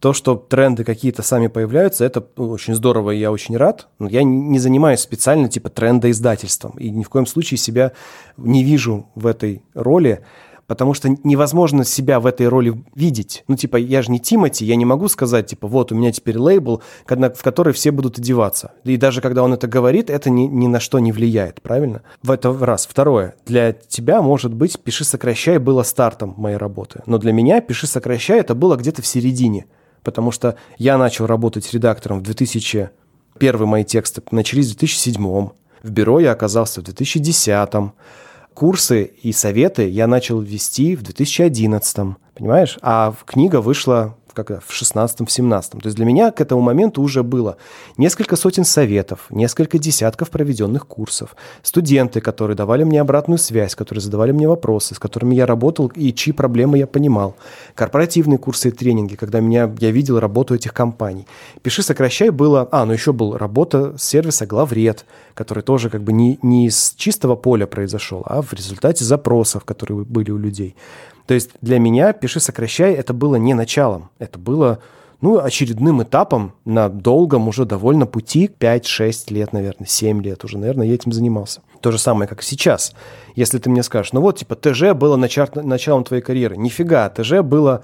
То, что тренды какие-то сами появляются, это очень здорово, и я очень рад. Но я не занимаюсь специально типа трендоиздательством. И ни в коем случае себя не вижу в этой роли потому что невозможно себя в этой роли видеть. Ну, типа, я же не Тимати, я не могу сказать, типа, вот, у меня теперь лейбл, в который все будут одеваться. И даже когда он это говорит, это ни, ни на что не влияет, правильно? В это раз. Второе. Для тебя, может быть, «Пиши, сокращай» было стартом моей работы. Но для меня «Пиши, сокращай» это было где-то в середине потому что я начал работать редактором в 2000... Первые мои тексты начались в 2007 В бюро я оказался в 2010 Курсы и советы я начал вести в 2011 Понимаешь? А книга вышла как в 16 в 17 То есть для меня к этому моменту уже было несколько сотен советов, несколько десятков проведенных курсов, студенты, которые давали мне обратную связь, которые задавали мне вопросы, с которыми я работал и чьи проблемы я понимал, корпоративные курсы и тренинги, когда меня, я видел работу этих компаний. «Пиши, сокращай» было... А, ну еще был работа сервиса «Главред», который тоже как бы не, не из чистого поля произошел, а в результате запросов, которые были у людей. То есть для меня «пиши, сокращай» это было не началом, это было ну, очередным этапом на долгом уже довольно пути, 5-6 лет, наверное, 7 лет уже, наверное, я этим занимался. То же самое, как сейчас. Если ты мне скажешь, ну вот, типа, ТЖ было начар- началом твоей карьеры. Нифига, ТЖ было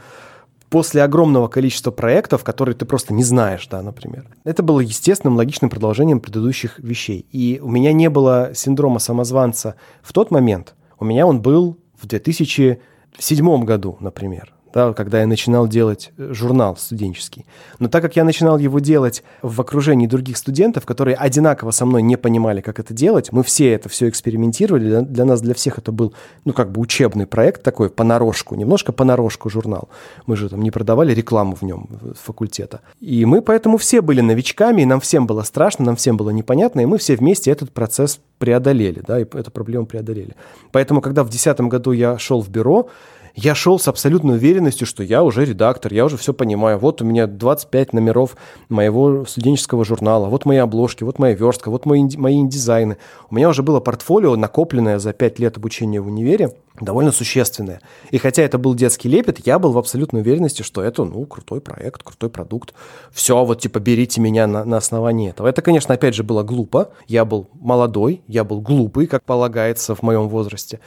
после огромного количества проектов, которые ты просто не знаешь, да, например. Это было естественным, логичным продолжением предыдущих вещей. И у меня не было синдрома самозванца в тот момент. У меня он был в 2000 в седьмом году, например да, когда я начинал делать э, журнал студенческий. Но так как я начинал его делать в окружении других студентов, которые одинаково со мной не понимали, как это делать, мы все это все экспериментировали. Для нас, для всех это был, ну, как бы учебный проект такой, понарошку, немножко понарошку журнал. Мы же там не продавали рекламу в нем, факультета. И мы поэтому все были новичками, и нам всем было страшно, нам всем было непонятно, и мы все вместе этот процесс преодолели, да, и эту проблему преодолели. Поэтому, когда в 2010 году я шел в бюро, я шел с абсолютной уверенностью, что я уже редактор, я уже все понимаю. Вот у меня 25 номеров моего студенческого журнала, вот мои обложки, вот моя верстка, вот мои, мои индизайны. У меня уже было портфолио, накопленное за 5 лет обучения в универе, довольно существенное. И хотя это был детский лепет, я был в абсолютной уверенности, что это, ну, крутой проект, крутой продукт. Все, вот, типа, берите меня на, на основании этого. Это, конечно, опять же, было глупо. Я был молодой, я был глупый, как полагается в моем возрасте.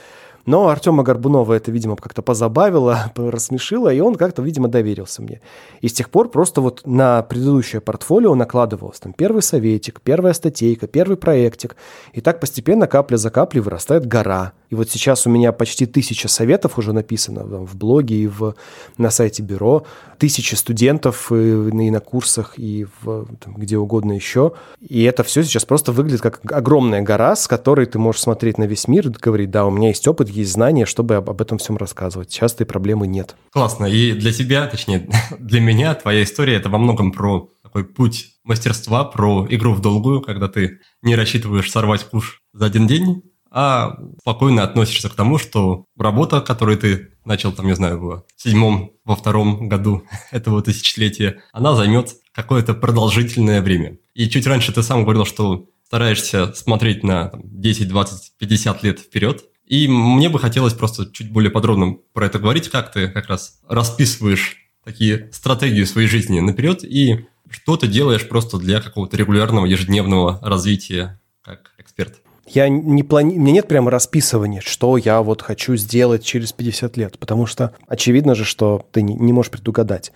Но Артема Горбунова это, видимо, как-то позабавило, рассмешило, и он как-то, видимо, доверился мне. И с тех пор просто вот на предыдущее портфолио накладывалось там первый советик, первая статейка, первый проектик. И так постепенно, капля за каплей, вырастает гора. И вот сейчас у меня почти тысяча советов уже написано в блоге и в, на сайте бюро. Тысячи студентов и, и на курсах, и в, там, где угодно еще. И это все сейчас просто выглядит как огромная гора, с которой ты можешь смотреть на весь мир и говорить, да, у меня есть опыт, есть знания, чтобы об, об этом всем рассказывать. Сейчас этой проблемы нет. Классно. И для тебя, точнее, для меня твоя история – это во многом про такой путь мастерства, про игру в долгую, когда ты не рассчитываешь сорвать куш за один день, а спокойно относишься к тому, что работа, которую ты начал, там, не знаю, в седьмом, во втором году этого тысячелетия, она займет какое-то продолжительное время. И чуть раньше ты сам говорил, что стараешься смотреть на там, 10, 20, 50 лет вперед, и мне бы хотелось просто чуть более подробно про это говорить, как ты как раз расписываешь такие стратегии своей жизни наперед и что ты делаешь просто для какого-то регулярного ежедневного развития как эксперт. Я не плани... У меня нет прямо расписывания, что я вот хочу сделать через 50 лет, потому что очевидно же, что ты не, можешь предугадать.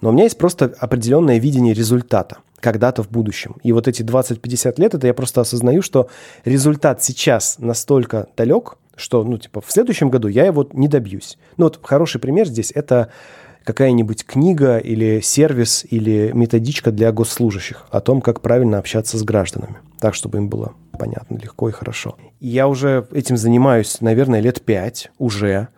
Но у меня есть просто определенное видение результата когда-то в будущем. И вот эти 20-50 лет, это я просто осознаю, что результат сейчас настолько далек, что, ну, типа, в следующем году я его не добьюсь. Ну, вот хороший пример здесь – это какая-нибудь книга или сервис или методичка для госслужащих о том, как правильно общаться с гражданами, так, чтобы им было понятно, легко и хорошо. Я уже этим занимаюсь, наверное, лет пять уже.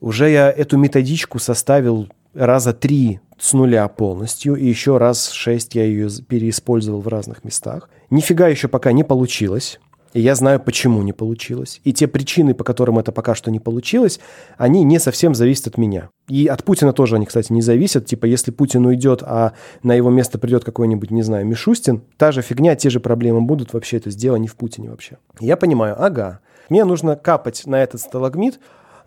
Уже я эту методичку составил раза три с нуля полностью, и еще раз шесть я ее переиспользовал в разных местах. Нифига еще пока не получилось. И я знаю, почему не получилось. И те причины, по которым это пока что не получилось, они не совсем зависят от меня. И от Путина тоже они, кстати, не зависят. Типа, если Путин уйдет, а на его место придет какой-нибудь, не знаю, Мишустин, та же фигня, те же проблемы будут вообще. Это дело не в Путине вообще. Я понимаю, ага, мне нужно капать на этот сталагмит,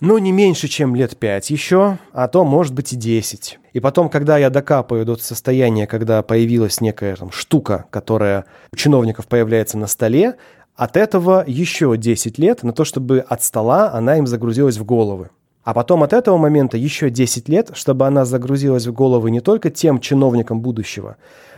но не меньше, чем лет пять еще, а то, может быть, и десять. И потом, когда я докапаю до состояния, когда появилась некая там, штука, которая у чиновников появляется на столе, от этого еще 10 лет на то, чтобы от стола она им загрузилась в головы. А потом от этого момента еще 10 лет, чтобы она загрузилась в головы не только тем чиновникам будущего,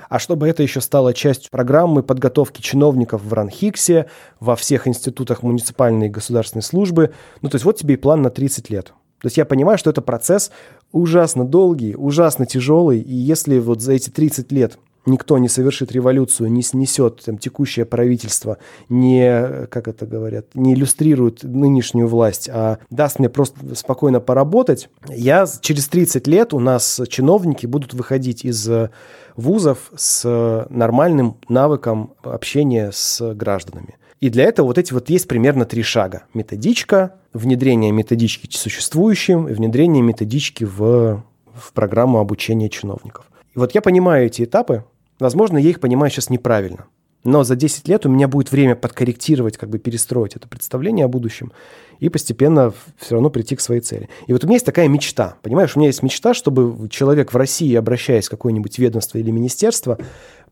а чтобы это еще стало частью программы подготовки чиновников в РАНХИКСе, во всех институтах муниципальной и государственной службы. Ну, то есть вот тебе и план на 30 лет. То есть я понимаю, что это процесс ужасно долгий, ужасно тяжелый, и если вот за эти 30 лет никто не совершит революцию, не снесет там, текущее правительство, не, как это говорят, не иллюстрирует нынешнюю власть, а даст мне просто спокойно поработать, я через 30 лет у нас чиновники будут выходить из вузов с нормальным навыком общения с гражданами. И для этого вот эти вот есть примерно три шага. Методичка, внедрение методички существующим внедрение методички в, в программу обучения чиновников. И вот я понимаю эти этапы, Возможно, я их понимаю сейчас неправильно. Но за 10 лет у меня будет время подкорректировать, как бы перестроить это представление о будущем и постепенно все равно прийти к своей цели. И вот у меня есть такая мечта. Понимаешь, у меня есть мечта, чтобы человек в России, обращаясь в какое-нибудь ведомство или министерство,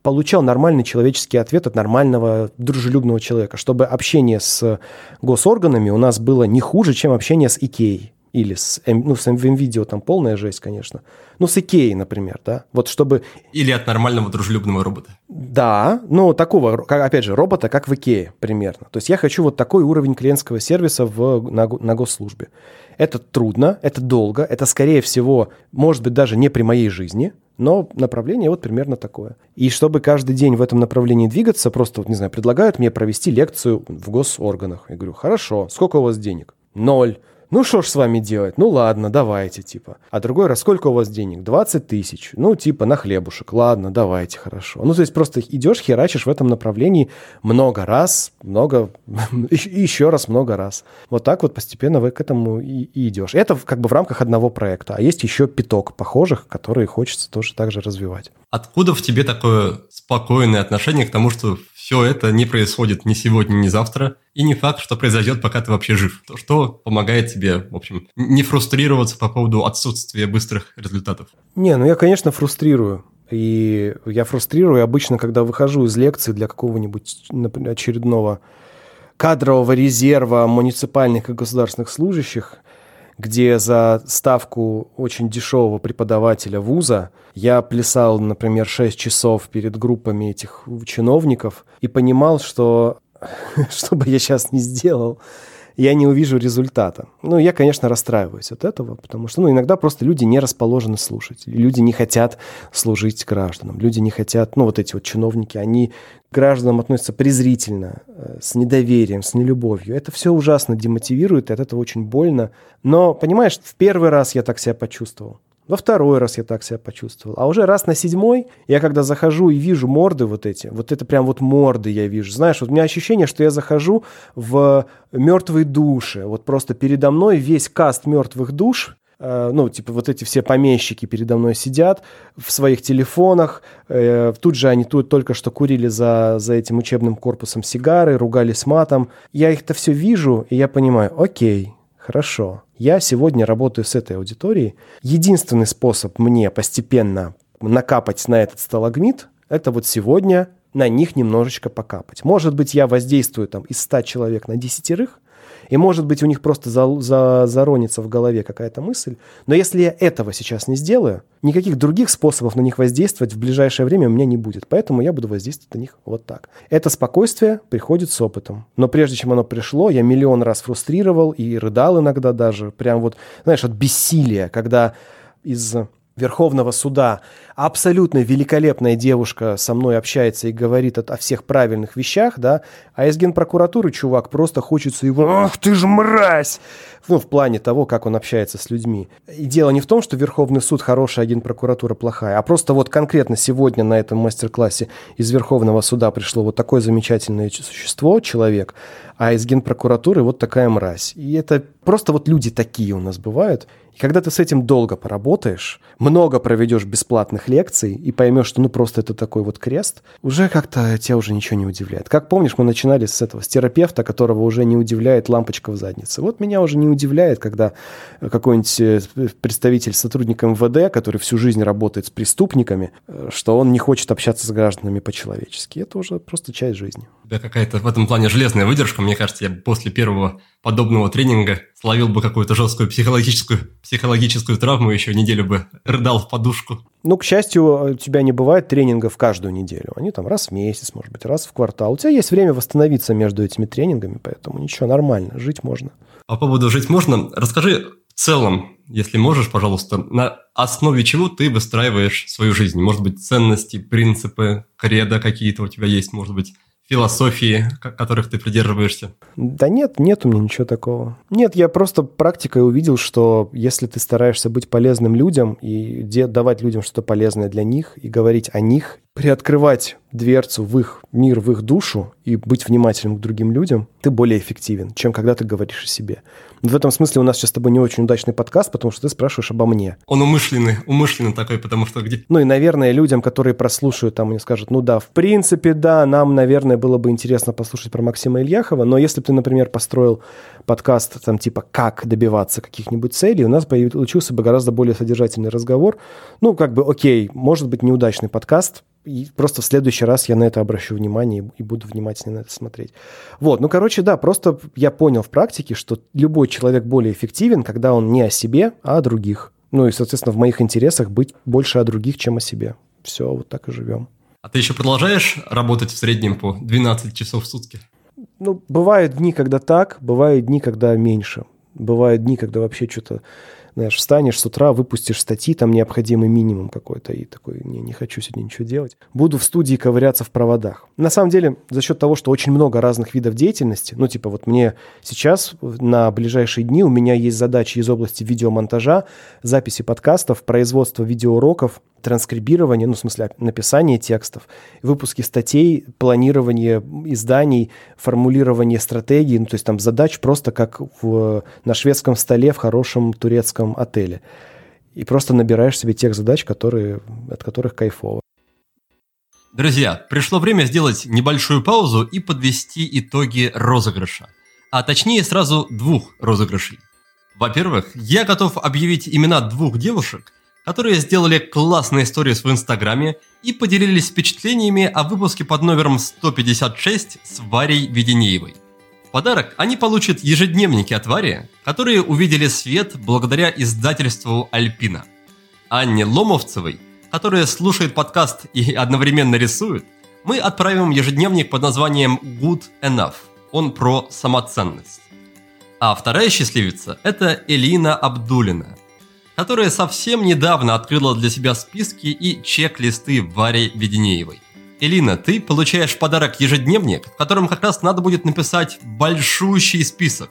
получал нормальный человеческий ответ от нормального, дружелюбного человека, чтобы общение с госорганами у нас было не хуже, чем общение с Икеей. Или с, ну, с MVM-видео там полная жесть, конечно. Ну, с Икеей, например, да. Вот чтобы... Или от нормального дружелюбного робота. Да, ну, такого, как, опять же, робота, как в Икее примерно. То есть я хочу вот такой уровень клиентского сервиса в, на, на госслужбе. Это трудно, это долго, это, скорее всего, может быть, даже не при моей жизни, но направление вот примерно такое. И чтобы каждый день в этом направлении двигаться, просто, вот, не знаю, предлагают мне провести лекцию в госорганах. Я говорю, хорошо, сколько у вас денег? Ноль ну что ж с вами делать? Ну ладно, давайте, типа. А другой раз, сколько у вас денег? 20 тысяч. Ну, типа, на хлебушек. Ладно, давайте, хорошо. Ну, то есть просто идешь, херачишь в этом направлении много раз, много, еще раз много раз. Вот так вот постепенно вы к этому и, и идешь. Это как бы в рамках одного проекта. А есть еще пяток похожих, которые хочется тоже так же развивать. Откуда в тебе такое спокойное отношение к тому, что все это не происходит ни сегодня, ни завтра, и не факт, что произойдет, пока ты вообще жив. То, что помогает тебе, в общем, не фрустрироваться по поводу отсутствия быстрых результатов. Не, ну я, конечно, фрустрирую. И я фрустрирую обычно, когда выхожу из лекции для какого-нибудь очередного кадрового резерва муниципальных и государственных служащих, где за ставку очень дешевого преподавателя вуза я плясал, например, 6 часов перед группами этих чиновников и понимал, что что бы я сейчас не сделал, я не увижу результата. Ну, я, конечно, расстраиваюсь от этого, потому что ну, иногда просто люди не расположены слушать. Люди не хотят служить гражданам. Люди не хотят, ну, вот эти вот чиновники, они к гражданам относятся презрительно, э, с недоверием, с нелюбовью. Это все ужасно демотивирует, и от этого очень больно. Но, понимаешь, в первый раз я так себя почувствовал. Во второй раз я так себя почувствовал. А уже раз на седьмой, я когда захожу и вижу морды вот эти, вот это прям вот морды я вижу. Знаешь, вот у меня ощущение, что я захожу в мертвые души. Вот просто передо мной весь каст мертвых душ, э, ну, типа вот эти все помещики передо мной сидят в своих телефонах. Э, тут же они тут только что курили за, за этим учебным корпусом сигары, ругались матом. Я их-то все вижу, и я понимаю, окей, хорошо, я сегодня работаю с этой аудиторией. Единственный способ мне постепенно накапать на этот сталагмит, это вот сегодня на них немножечко покапать. Может быть, я воздействую там из 100 человек на десятерых, и, может быть, у них просто за, за, заронится в голове какая-то мысль. Но если я этого сейчас не сделаю, никаких других способов на них воздействовать в ближайшее время у меня не будет. Поэтому я буду воздействовать на них вот так. Это спокойствие приходит с опытом. Но прежде чем оно пришло, я миллион раз фрустрировал и рыдал иногда даже. Прям вот, знаешь, от бессилия, когда из Верховного суда абсолютно великолепная девушка со мной общается и говорит о, о всех правильных вещах, да, а из генпрокуратуры чувак просто хочется его «Ах ты ж мразь!» Ну, в плане того, как он общается с людьми. И дело не в том, что Верховный суд хороший, а генпрокуратура плохая, а просто вот конкретно сегодня на этом мастер-классе из Верховного суда пришло вот такое замечательное существо, человек, а из генпрокуратуры вот такая мразь. И это просто вот люди такие у нас бывают. И когда ты с этим долго поработаешь, много проведешь бесплатных лекций и поймешь, что ну просто это такой вот крест, уже как-то тебя уже ничего не удивляет. Как помнишь, мы начинали с этого, с терапевта, которого уже не удивляет лампочка в заднице. Вот меня уже не удивляет, когда какой-нибудь э, представитель, сотрудник МВД, который всю жизнь работает с преступниками, э, что он не хочет общаться с гражданами по-человечески. Это уже просто часть жизни. Да какая-то в этом плане железная выдержка. Мне кажется, я после первого подобного тренинга словил бы какую-то жесткую психологическую, психологическую травму, еще неделю бы рыдал в подушку. Ну, к счастью, у тебя не бывает тренингов каждую неделю. Они там раз в месяц, может быть, раз в квартал. У тебя есть время восстановиться между этими тренингами, поэтому ничего, нормально, жить можно. По поводу жить можно, расскажи в целом, если можешь, пожалуйста, на основе чего ты выстраиваешь свою жизнь? Может быть, ценности, принципы, кредо какие-то у тебя есть, может быть, философии, которых ты придерживаешься? Да нет, нет у меня ничего такого. Нет, я просто практикой увидел, что если ты стараешься быть полезным людям и давать людям что-то полезное для них и говорить о них, приоткрывать дверцу в их мир, в их душу и быть внимательным к другим людям, ты более эффективен, чем когда ты говоришь о себе. В этом смысле у нас сейчас с тобой не очень удачный подкаст, потому что ты спрашиваешь обо мне. Он умышленный, умышленный такой, потому что где... Ну и, наверное, людям, которые прослушают, там, они скажут, ну да, в принципе, да, нам, наверное, было бы интересно послушать про Максима Ильяхова, но если бы ты, например, построил подкаст, там, типа, как добиваться каких-нибудь целей, у нас получился бы гораздо более содержательный разговор. Ну, как бы, окей, может быть, неудачный подкаст, и просто в следующий раз я на это обращу внимание и буду внимательно на это смотреть. Вот, ну, короче, да, просто я понял в практике, что любой человек более эффективен, когда он не о себе, а о других. Ну и, соответственно, в моих интересах быть больше о других, чем о себе. Все, вот так и живем. А ты еще продолжаешь работать в среднем по 12 часов в сутки? Ну, бывают дни, когда так, бывают дни, когда меньше. Бывают дни, когда вообще что-то знаешь, встанешь с утра, выпустишь статьи, там необходимый минимум какой-то, и такой, не, не хочу сегодня ничего делать. Буду в студии ковыряться в проводах. На самом деле, за счет того, что очень много разных видов деятельности, ну, типа, вот мне сейчас на ближайшие дни у меня есть задачи из области видеомонтажа, записи подкастов, производства видеоуроков, транскрибирование, ну, в смысле, написание текстов, выпуски статей, планирование изданий, формулирование стратегий, ну, то есть там задач просто как в, на шведском столе в хорошем турецком отеле. И просто набираешь себе тех задач, которые, от которых кайфово. Друзья, пришло время сделать небольшую паузу и подвести итоги розыгрыша. А точнее сразу двух розыгрышей. Во-первых, я готов объявить имена двух девушек, которые сделали классные истории в Инстаграме и поделились впечатлениями о выпуске под номером 156 с Варей Веденеевой. В подарок они получат ежедневники от Вари, которые увидели свет благодаря издательству «Альпина». Анне Ломовцевой, которая слушает подкаст и одновременно рисует, мы отправим ежедневник под названием «Good Enough». Он про самоценность. А вторая счастливица – это Элина Абдулина, которая совсем недавно открыла для себя списки и чек-листы Варе Веденеевой. Элина, ты получаешь в подарок ежедневник, в котором как раз надо будет написать большущий список.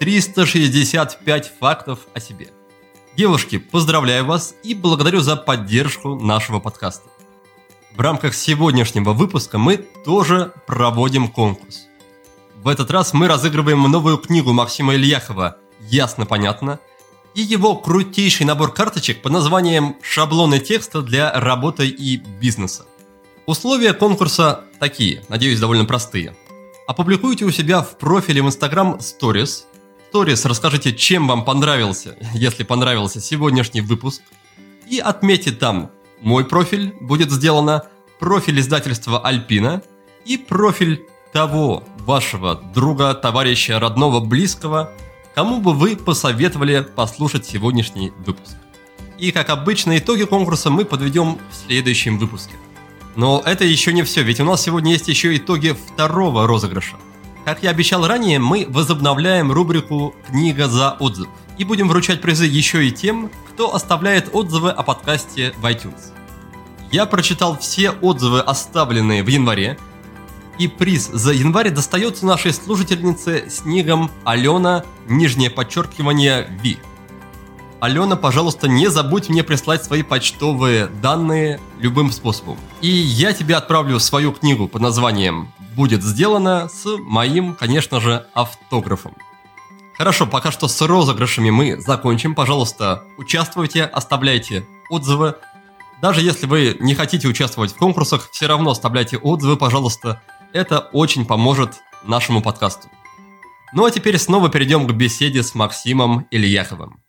365 фактов о себе. Девушки, поздравляю вас и благодарю за поддержку нашего подкаста. В рамках сегодняшнего выпуска мы тоже проводим конкурс. В этот раз мы разыгрываем новую книгу Максима Ильяхова «Ясно-понятно» и его крутейший набор карточек под названием «Шаблоны текста для работы и бизнеса». Условия конкурса такие, надеюсь, довольно простые. Опубликуйте у себя в профиле в Instagram Stories. Stories расскажите, чем вам понравился, если понравился сегодняшний выпуск. И отметьте там мой профиль, будет сделано профиль издательства Альпина и профиль того вашего друга, товарища, родного, близкого, кому бы вы посоветовали послушать сегодняшний выпуск. И, как обычно, итоги конкурса мы подведем в следующем выпуске. Но это еще не все, ведь у нас сегодня есть еще итоги второго розыгрыша. Как я обещал ранее, мы возобновляем рубрику «Книга за отзыв» и будем вручать призы еще и тем, кто оставляет отзывы о подкасте в iTunes. Я прочитал все отзывы, оставленные в январе, и приз за январь достается нашей служительнице с ником Алена, нижнее подчеркивание, Ви. Алена, пожалуйста, не забудь мне прислать свои почтовые данные любым способом. И я тебе отправлю свою книгу под названием «Будет сделано» с моим, конечно же, автографом. Хорошо, пока что с розыгрышами мы закончим. Пожалуйста, участвуйте, оставляйте отзывы. Даже если вы не хотите участвовать в конкурсах, все равно оставляйте отзывы, пожалуйста. Это очень поможет нашему подкасту. Ну а теперь снова перейдем к беседе с Максимом Ильяховым.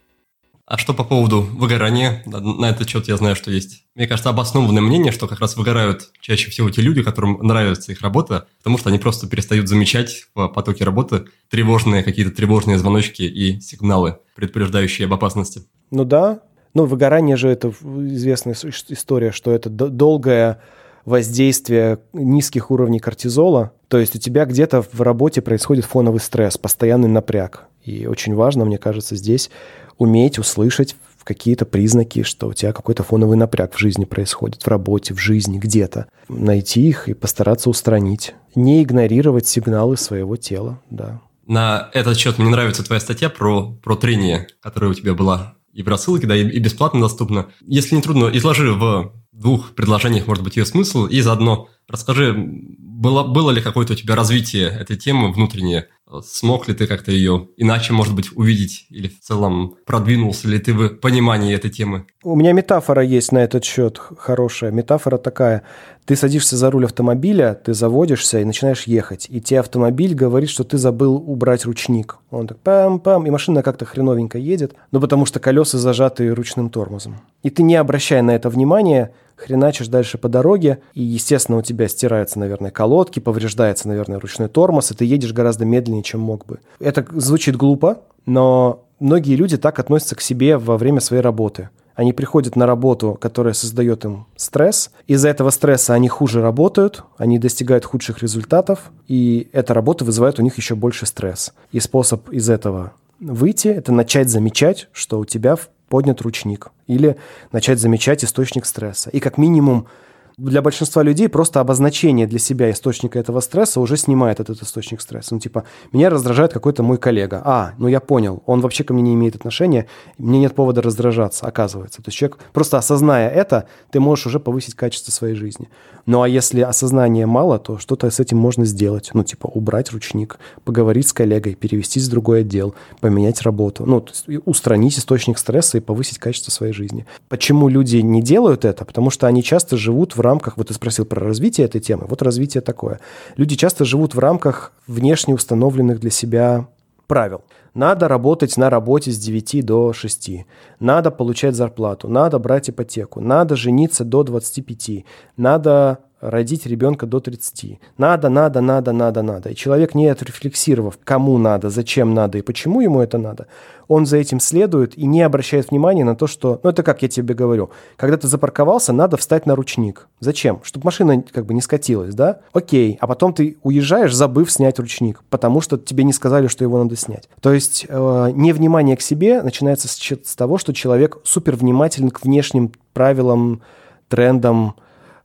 А что по поводу выгорания? На этот счет я знаю, что есть, мне кажется, обоснованное мнение, что как раз выгорают чаще всего те люди, которым нравится их работа, потому что они просто перестают замечать в потоке работы тревожные какие-то тревожные звоночки и сигналы, предупреждающие об опасности. Ну да, ну выгорание же это известная история, что это долгое воздействие низких уровней кортизола. То есть у тебя где-то в работе происходит фоновый стресс, постоянный напряг. И очень важно, мне кажется, здесь уметь услышать какие-то признаки, что у тебя какой-то фоновый напряг в жизни происходит, в работе, в жизни, где-то. Найти их и постараться устранить. Не игнорировать сигналы своего тела, да. На этот счет мне нравится твоя статья про, про трение, которая у тебя была и в рассылке, да, и, и бесплатно доступна. Если не трудно, изложи в двух предложениях, может быть, ее смысл, и заодно расскажи, было, было ли какое-то у тебя развитие этой темы внутреннее? Смог ли ты как-то ее иначе, может быть, увидеть? Или в целом продвинулся ли ты в понимании этой темы? У меня метафора есть на этот счет хорошая. Метафора такая. Ты садишься за руль автомобиля, ты заводишься и начинаешь ехать. И тебе автомобиль говорит, что ты забыл убрать ручник. Он так пам-пам, и машина как-то хреновенько едет, ну потому что колеса зажаты ручным тормозом. И ты не обращая на это внимания, хреначишь дальше по дороге, и, естественно, у тебя стираются, наверное, колодки, повреждается, наверное, ручной тормоз, и ты едешь гораздо медленнее, чем мог бы. Это звучит глупо, но многие люди так относятся к себе во время своей работы. Они приходят на работу, которая создает им стресс. Из-за этого стресса они хуже работают, они достигают худших результатов, и эта работа вызывает у них еще больше стресс. И способ из этого выйти – это начать замечать, что у тебя поднят ручник. Или начать замечать источник стресса. И как минимум для большинства людей просто обозначение для себя источника этого стресса уже снимает этот источник стресса. Ну, типа, меня раздражает какой-то мой коллега. А, ну я понял, он вообще ко мне не имеет отношения, мне нет повода раздражаться, оказывается. То есть человек, просто осозная это, ты можешь уже повысить качество своей жизни. Ну а если осознания мало, то что-то с этим можно сделать. Ну, типа, убрать ручник, поговорить с коллегой, перевестись в другой отдел, поменять работу. Ну, то есть устранить источник стресса и повысить качество своей жизни. Почему люди не делают это? Потому что они часто живут в рамках, вот ты спросил про развитие этой темы, вот развитие такое. Люди часто живут в рамках внешне установленных для себя правил. Надо работать на работе с 9 до 6. Надо получать зарплату. Надо брать ипотеку. Надо жениться до 25. Надо родить ребенка до 30. Надо, надо, надо, надо, надо. И человек, не отрефлексировав, кому надо, зачем надо и почему ему это надо, он за этим следует и не обращает внимания на то, что... Ну, это как я тебе говорю. Когда ты запарковался, надо встать на ручник. Зачем? Чтобы машина как бы не скатилась, да? Окей. А потом ты уезжаешь, забыв снять ручник, потому что тебе не сказали, что его надо снять. То есть э, невнимание к себе начинается с, с того, что человек супер внимателен к внешним правилам, трендам,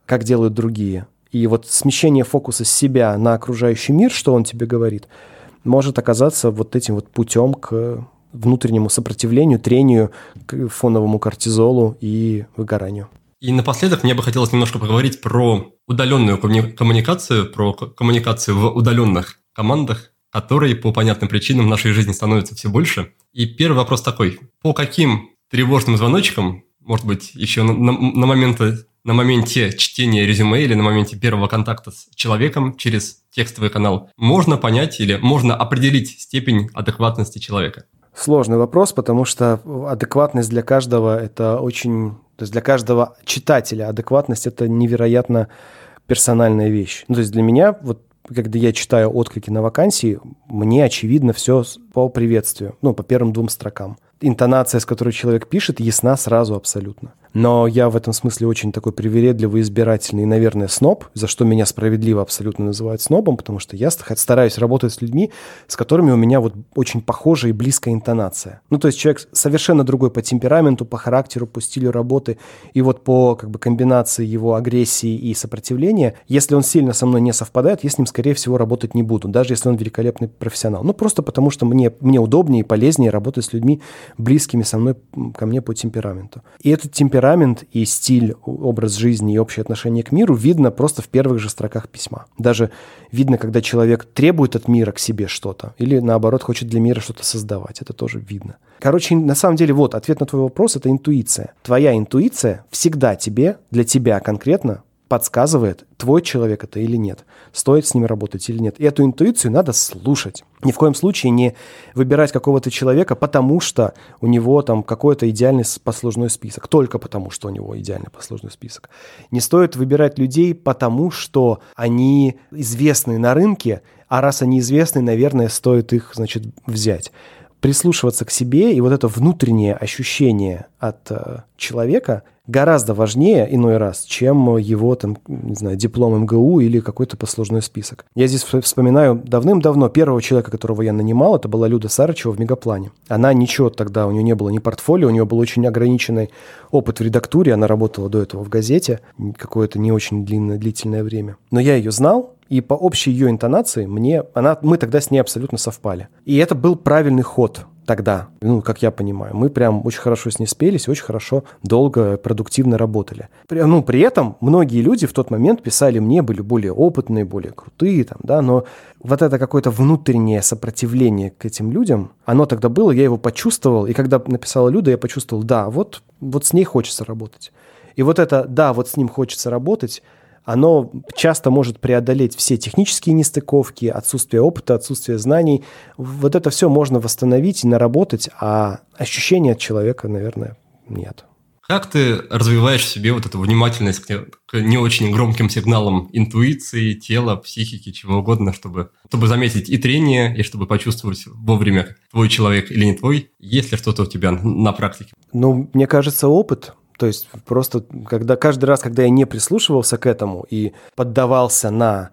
как делают другие. И вот смещение фокуса с себя на окружающий мир, что он тебе говорит, может оказаться вот этим вот путем к внутреннему сопротивлению, трению, к фоновому кортизолу и выгоранию. И напоследок мне бы хотелось немножко поговорить про удаленную коммуникацию, про коммуникацию в удаленных командах, которые по понятным причинам в нашей жизни становятся все больше. И первый вопрос такой. По каким тревожным звоночкам, может быть, еще на, на, на моменты на моменте чтения резюме или на моменте первого контакта с человеком через текстовый канал можно понять или можно определить степень адекватности человека? Сложный вопрос, потому что адекватность для каждого – это очень… То есть для каждого читателя адекватность – это невероятно персональная вещь. Ну, то есть для меня, вот когда я читаю отклики на вакансии, мне очевидно все по приветствию, ну, по первым двум строкам. Интонация, с которой человек пишет, ясна сразу абсолютно. Но я в этом смысле очень такой привередливый, избирательный и, наверное, сноб, за что меня справедливо абсолютно называют снобом, потому что я стараюсь работать с людьми, с которыми у меня вот очень похожая и близкая интонация. Ну, то есть человек совершенно другой по темпераменту, по характеру, по стилю работы, и вот по как бы комбинации его агрессии и сопротивления, если он сильно со мной не совпадает, я с ним, скорее всего, работать не буду, даже если он великолепный профессионал. Ну, просто потому что мне, мне удобнее и полезнее работать с людьми, близкими со мной, ко мне по темпераменту. И этот темперамент темперамент и стиль, образ жизни и общее отношение к миру видно просто в первых же строках письма. Даже видно, когда человек требует от мира к себе что-то или, наоборот, хочет для мира что-то создавать. Это тоже видно. Короче, на самом деле, вот, ответ на твой вопрос – это интуиция. Твоя интуиция всегда тебе, для тебя конкретно, подсказывает, твой человек это или нет, стоит с ним работать или нет. И эту интуицию надо слушать. Ни в коем случае не выбирать какого-то человека, потому что у него там какой-то идеальный послужной список. Только потому, что у него идеальный послужной список. Не стоит выбирать людей, потому что они известны на рынке, а раз они известны, наверное, стоит их, значит, взять прислушиваться к себе, и вот это внутреннее ощущение от э, человека гораздо важнее иной раз, чем его там, не знаю, диплом МГУ или какой-то послужной список. Я здесь вспоминаю давным-давно первого человека, которого я нанимал, это была Люда Сарычева в Мегаплане. Она ничего тогда, у нее не было ни портфолио, у нее был очень ограниченный опыт в редактуре, она работала до этого в газете какое-то не очень длинное, длительное время. Но я ее знал, и по общей ее интонации мне, она, мы тогда с ней абсолютно совпали. И это был правильный ход тогда, ну, как я понимаю. Мы прям очень хорошо с ней спелись, очень хорошо, долго, продуктивно работали. При, ну, при этом многие люди в тот момент писали мне, были более опытные, более крутые, там, да, но вот это какое-то внутреннее сопротивление к этим людям, оно тогда было, я его почувствовал, и когда написала Люда, я почувствовал, да, вот, вот с ней хочется работать. И вот это, да, вот с ним хочется работать, оно часто может преодолеть все технические нестыковки, отсутствие опыта, отсутствие знаний. Вот это все можно восстановить и наработать, а ощущения от человека, наверное, нет. Как ты развиваешь в себе вот эту внимательность к, не очень громким сигналам интуиции, тела, психики, чего угодно, чтобы, чтобы заметить и трение, и чтобы почувствовать вовремя, твой человек или не твой? Есть ли что-то у тебя на практике? Ну, мне кажется, опыт. То есть просто когда каждый раз, когда я не прислушивался к этому и поддавался на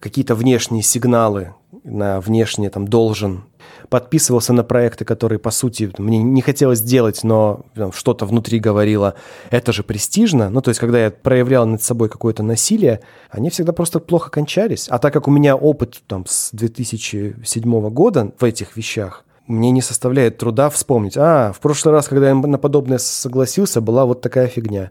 какие-то внешние сигналы, на внешнее там должен, подписывался на проекты, которые, по сути, мне не хотелось делать, но что-то внутри говорило, это же престижно. Ну, то есть, когда я проявлял над собой какое-то насилие, они всегда просто плохо кончались. А так как у меня опыт там с 2007 года в этих вещах, мне не составляет труда вспомнить. А, в прошлый раз, когда я на подобное согласился, была вот такая фигня.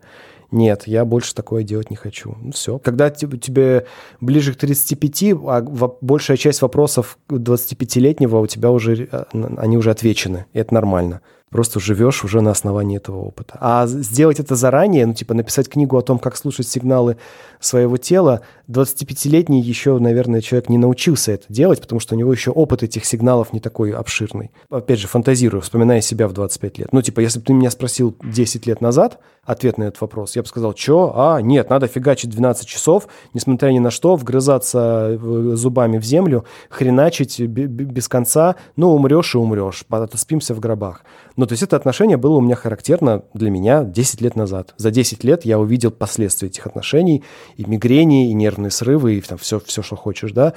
Нет, я больше такое делать не хочу. Ну, все. Когда тебе ближе к 35, а большая часть вопросов 25-летнего у тебя уже, а, они уже отвечены. И это нормально. Просто живешь уже на основании этого опыта. А сделать это заранее, ну, типа написать книгу о том, как слушать сигналы своего тела, 25-летний еще, наверное, человек не научился это делать, потому что у него еще опыт этих сигналов не такой обширный. Опять же, фантазирую, вспоминая себя в 25 лет. Ну, типа, если бы ты меня спросил 10 лет назад ответ на этот вопрос, я бы сказал, что? А, нет, надо фигачить 12 часов, несмотря ни на что, вгрызаться зубами в землю, хреначить без конца, ну, умрешь и умрешь, спимся в гробах. Ну, то есть это отношение было у меня характерно для меня 10 лет назад. За 10 лет я увидел последствия этих отношений, и мигрени, и нервные срывы, и там все, все, что хочешь, да,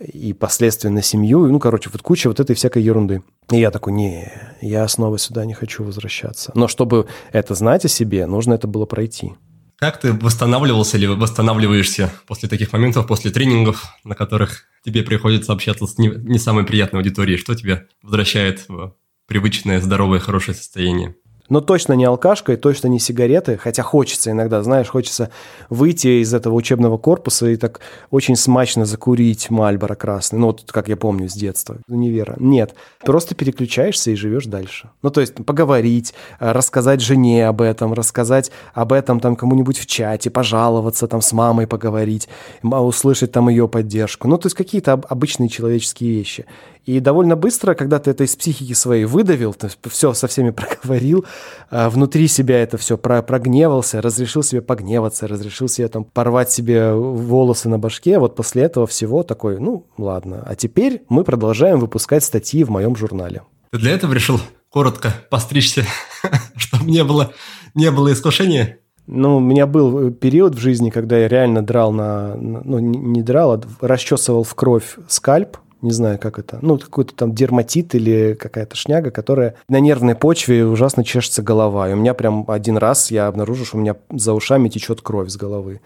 и последствия на семью, ну, короче, вот куча вот этой всякой ерунды. И я такой, не, я снова сюда не хочу возвращаться. Но чтобы это знать о себе, нужно это было пройти. Как ты восстанавливался или восстанавливаешься после таких моментов, после тренингов, на которых тебе приходится общаться с не, не самой приятной аудиторией? Что тебя возвращает в привычное, здоровое, хорошее состояние? но точно не алкашка и точно не сигареты, хотя хочется иногда, знаешь, хочется выйти из этого учебного корпуса и так очень смачно закурить Мальборо красный, ну вот как я помню с детства, универа. Нет, просто переключаешься и живешь дальше. Ну то есть поговорить, э, рассказать жене об этом, рассказать об этом там кому-нибудь в чате, пожаловаться там с мамой поговорить, услышать там ее поддержку. Ну то есть какие-то обычные человеческие вещи. И довольно быстро, когда ты это из психики своей выдавил, ты все со всеми проговорил, а, внутри себя это все прогневался, разрешил себе погневаться, разрешил себе там порвать себе волосы на башке, вот после этого всего такой, ну ладно, а теперь мы продолжаем выпускать статьи в моем журнале. Ты для этого решил коротко постричься, чтобы не было, не было искушения? Ну, у меня был период в жизни, когда я реально драл на... Ну, не драл, а расчесывал в кровь скальп, не знаю, как это, ну, какой-то там дерматит или какая-то шняга, которая на нервной почве ужасно чешется голова. И у меня прям один раз я обнаружил, что у меня за ушами течет кровь с головы.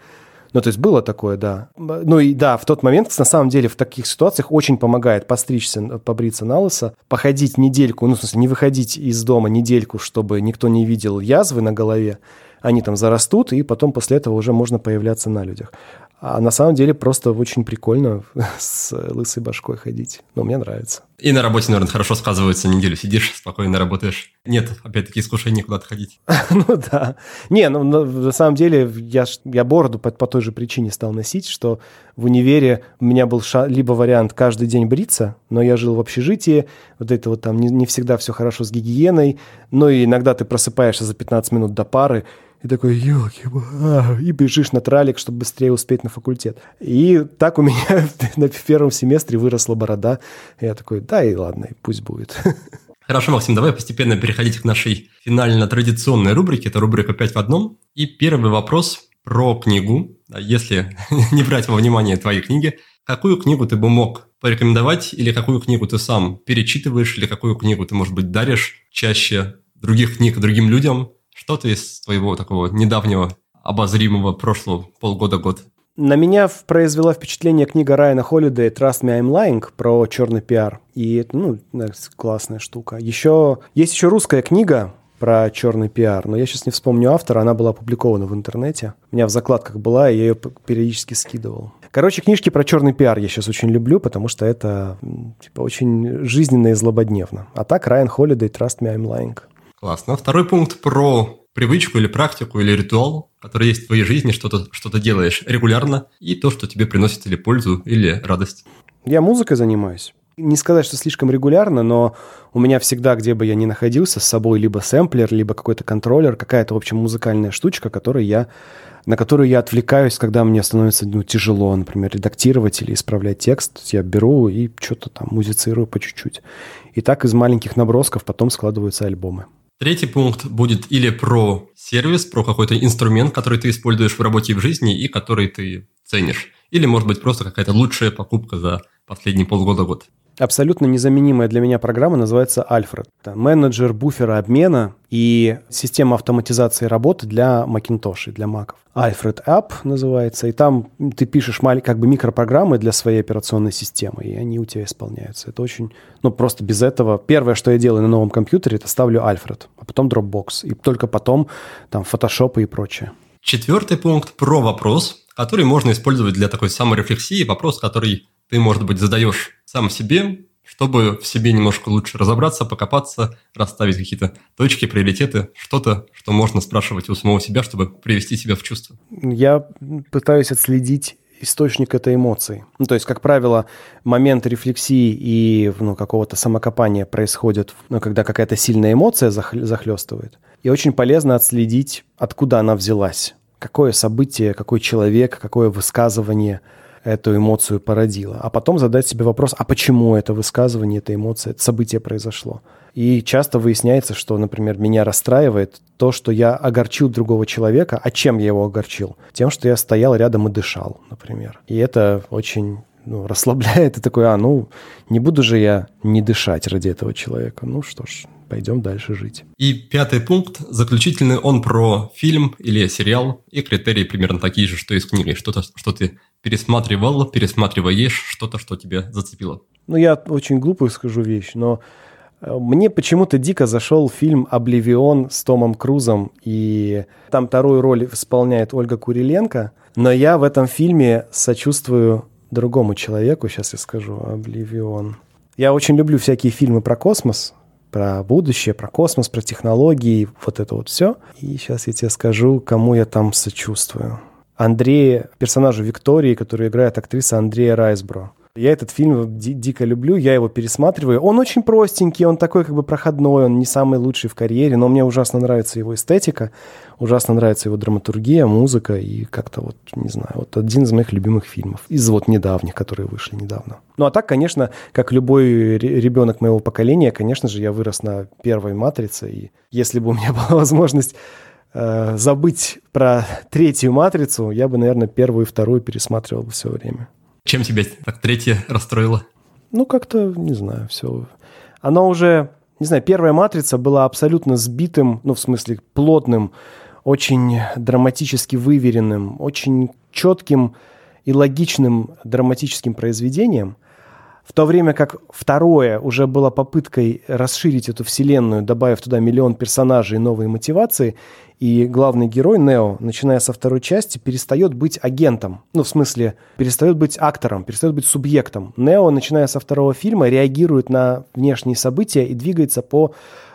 Ну, то есть было такое, да. Ну и да, в тот момент, на самом деле, в таких ситуациях очень помогает постричься, побриться на лысо, походить недельку, ну, в смысле, не выходить из дома недельку, чтобы никто не видел язвы на голове, они там зарастут, и потом после этого уже можно появляться на людях. А на самом деле просто очень прикольно с лысой башкой ходить. Но мне нравится. И на работе, наверное, хорошо сказывается. Неделю сидишь, спокойно работаешь. Нет, опять-таки, искушения куда-то ходить. ну да. Не, ну на самом деле я, я бороду по, по той же причине стал носить, что в универе у меня был ша- либо вариант каждый день бриться, но я жил в общежитии, вот это вот там не, не всегда все хорошо с гигиеной, но и иногда ты просыпаешься за 15 минут до пары, и такой, елки и бежишь на тралик, чтобы быстрее успеть на факультет. И так у меня на первом семестре выросла борода. И я такой, да и ладно, пусть будет. Хорошо, Максим, давай постепенно переходить к нашей финально-традиционной рубрике. Это рубрика «Пять в одном». И первый вопрос про книгу. Если не брать во внимание твои книги, какую книгу ты бы мог порекомендовать, или какую книгу ты сам перечитываешь, или какую книгу ты, может быть, даришь чаще других книг другим людям, что-то из твоего такого недавнего обозримого прошлого полгода-год? На меня произвела впечатление книга Райана Холлидея «Trust me, I'm lying» про черный пиар. И ну, классная штука. Еще есть еще русская книга про черный пиар, но я сейчас не вспомню автора, она была опубликована в интернете. У меня в закладках была, и я ее периодически скидывал. Короче, книжки про черный пиар я сейчас очень люблю, потому что это типа очень жизненно и злободневно. А так Райан Холлидей «Trust me, I'm lying». Классно. Второй пункт про привычку или практику или ритуал, который есть в твоей жизни, что-то что делаешь регулярно, и то, что тебе приносит или пользу, или радость. Я музыкой занимаюсь. Не сказать, что слишком регулярно, но у меня всегда, где бы я ни находился, с собой либо сэмплер, либо какой-то контроллер, какая-то, в общем, музыкальная штучка, которой я, на которую я отвлекаюсь, когда мне становится ну, тяжело, например, редактировать или исправлять текст. Я беру и что-то там музицирую по чуть-чуть. И так из маленьких набросков потом складываются альбомы. Третий пункт будет или про сервис, про какой-то инструмент, который ты используешь в работе и в жизни и который ты ценишь. Или, может быть, просто какая-то лучшая покупка за последние полгода-год абсолютно незаменимая для меня программа называется Альфред. Это менеджер буфера обмена и система автоматизации работы для Macintosh, для Mac. Alfred App называется, и там ты пишешь как бы микропрограммы для своей операционной системы, и они у тебя исполняются. Это очень, ну просто без этого. Первое, что я делаю на новом компьютере, это ставлю Alfred, а потом Dropbox, и только потом там Photoshop и прочее. Четвертый пункт про вопрос, который можно использовать для такой саморефлексии, вопрос, который ты, может быть, задаешь сам себе чтобы в себе немножко лучше разобраться, покопаться, расставить какие-то точки, приоритеты, что-то, что можно спрашивать у самого себя, чтобы привести себя в чувство? Я пытаюсь отследить источник этой эмоции. Ну, то есть, как правило, момент рефлексии и ну, какого-то самокопания происходит, ну, когда какая-то сильная эмоция захлестывает. И очень полезно отследить, откуда она взялась. Какое событие, какой человек, какое высказывание эту эмоцию породило. А потом задать себе вопрос, а почему это высказывание, эта эмоция, это событие произошло. И часто выясняется, что, например, меня расстраивает то, что я огорчил другого человека. А чем я его огорчил? Тем, что я стоял рядом и дышал, например. И это очень ну, расслабляет. И такой, а, ну, не буду же я не дышать ради этого человека. Ну что ж, пойдем дальше жить. И пятый пункт, заключительный, он про фильм или сериал, и критерии примерно такие же, что и с книгой. Что-то, что ты пересматривал, пересматриваешь, что-то, что тебя зацепило. Ну, я очень глупую скажу вещь, но мне почему-то дико зашел фильм «Обливион» с Томом Крузом, и там вторую роль исполняет Ольга Куриленко, но я в этом фильме сочувствую другому человеку, сейчас я скажу, «Обливион». Я очень люблю всякие фильмы про космос, про будущее, про космос, про технологии, вот это вот все. И сейчас я тебе скажу, кому я там сочувствую. Андрей, персонажу Виктории, которую играет актриса Андрея Райсбро. Я этот фильм ди- дико люблю, я его пересматриваю. Он очень простенький, он такой как бы проходной, он не самый лучший в карьере, но мне ужасно нравится его эстетика, ужасно нравится его драматургия, музыка и как-то вот, не знаю, вот один из моих любимых фильмов. Из вот недавних, которые вышли недавно. Ну а так, конечно, как любой ребенок моего поколения, конечно же, я вырос на первой «Матрице», и если бы у меня была возможность э, забыть про третью «Матрицу», я бы, наверное, первую и вторую пересматривал все время. Чем тебя так третье расстроило? Ну, как-то, не знаю, все. Она уже, не знаю, первая «Матрица» была абсолютно сбитым, ну, в смысле, плотным, очень драматически выверенным, очень четким и логичным драматическим произведением, в то время как второе уже было попыткой расширить эту вселенную, добавив туда миллион персонажей и новые мотивации, и главный герой Нео, начиная со второй части, перестает быть агентом. Ну, в смысле, перестает быть актором, перестает быть субъектом. Нео, начиная со второго фильма, реагирует на внешние события и двигается по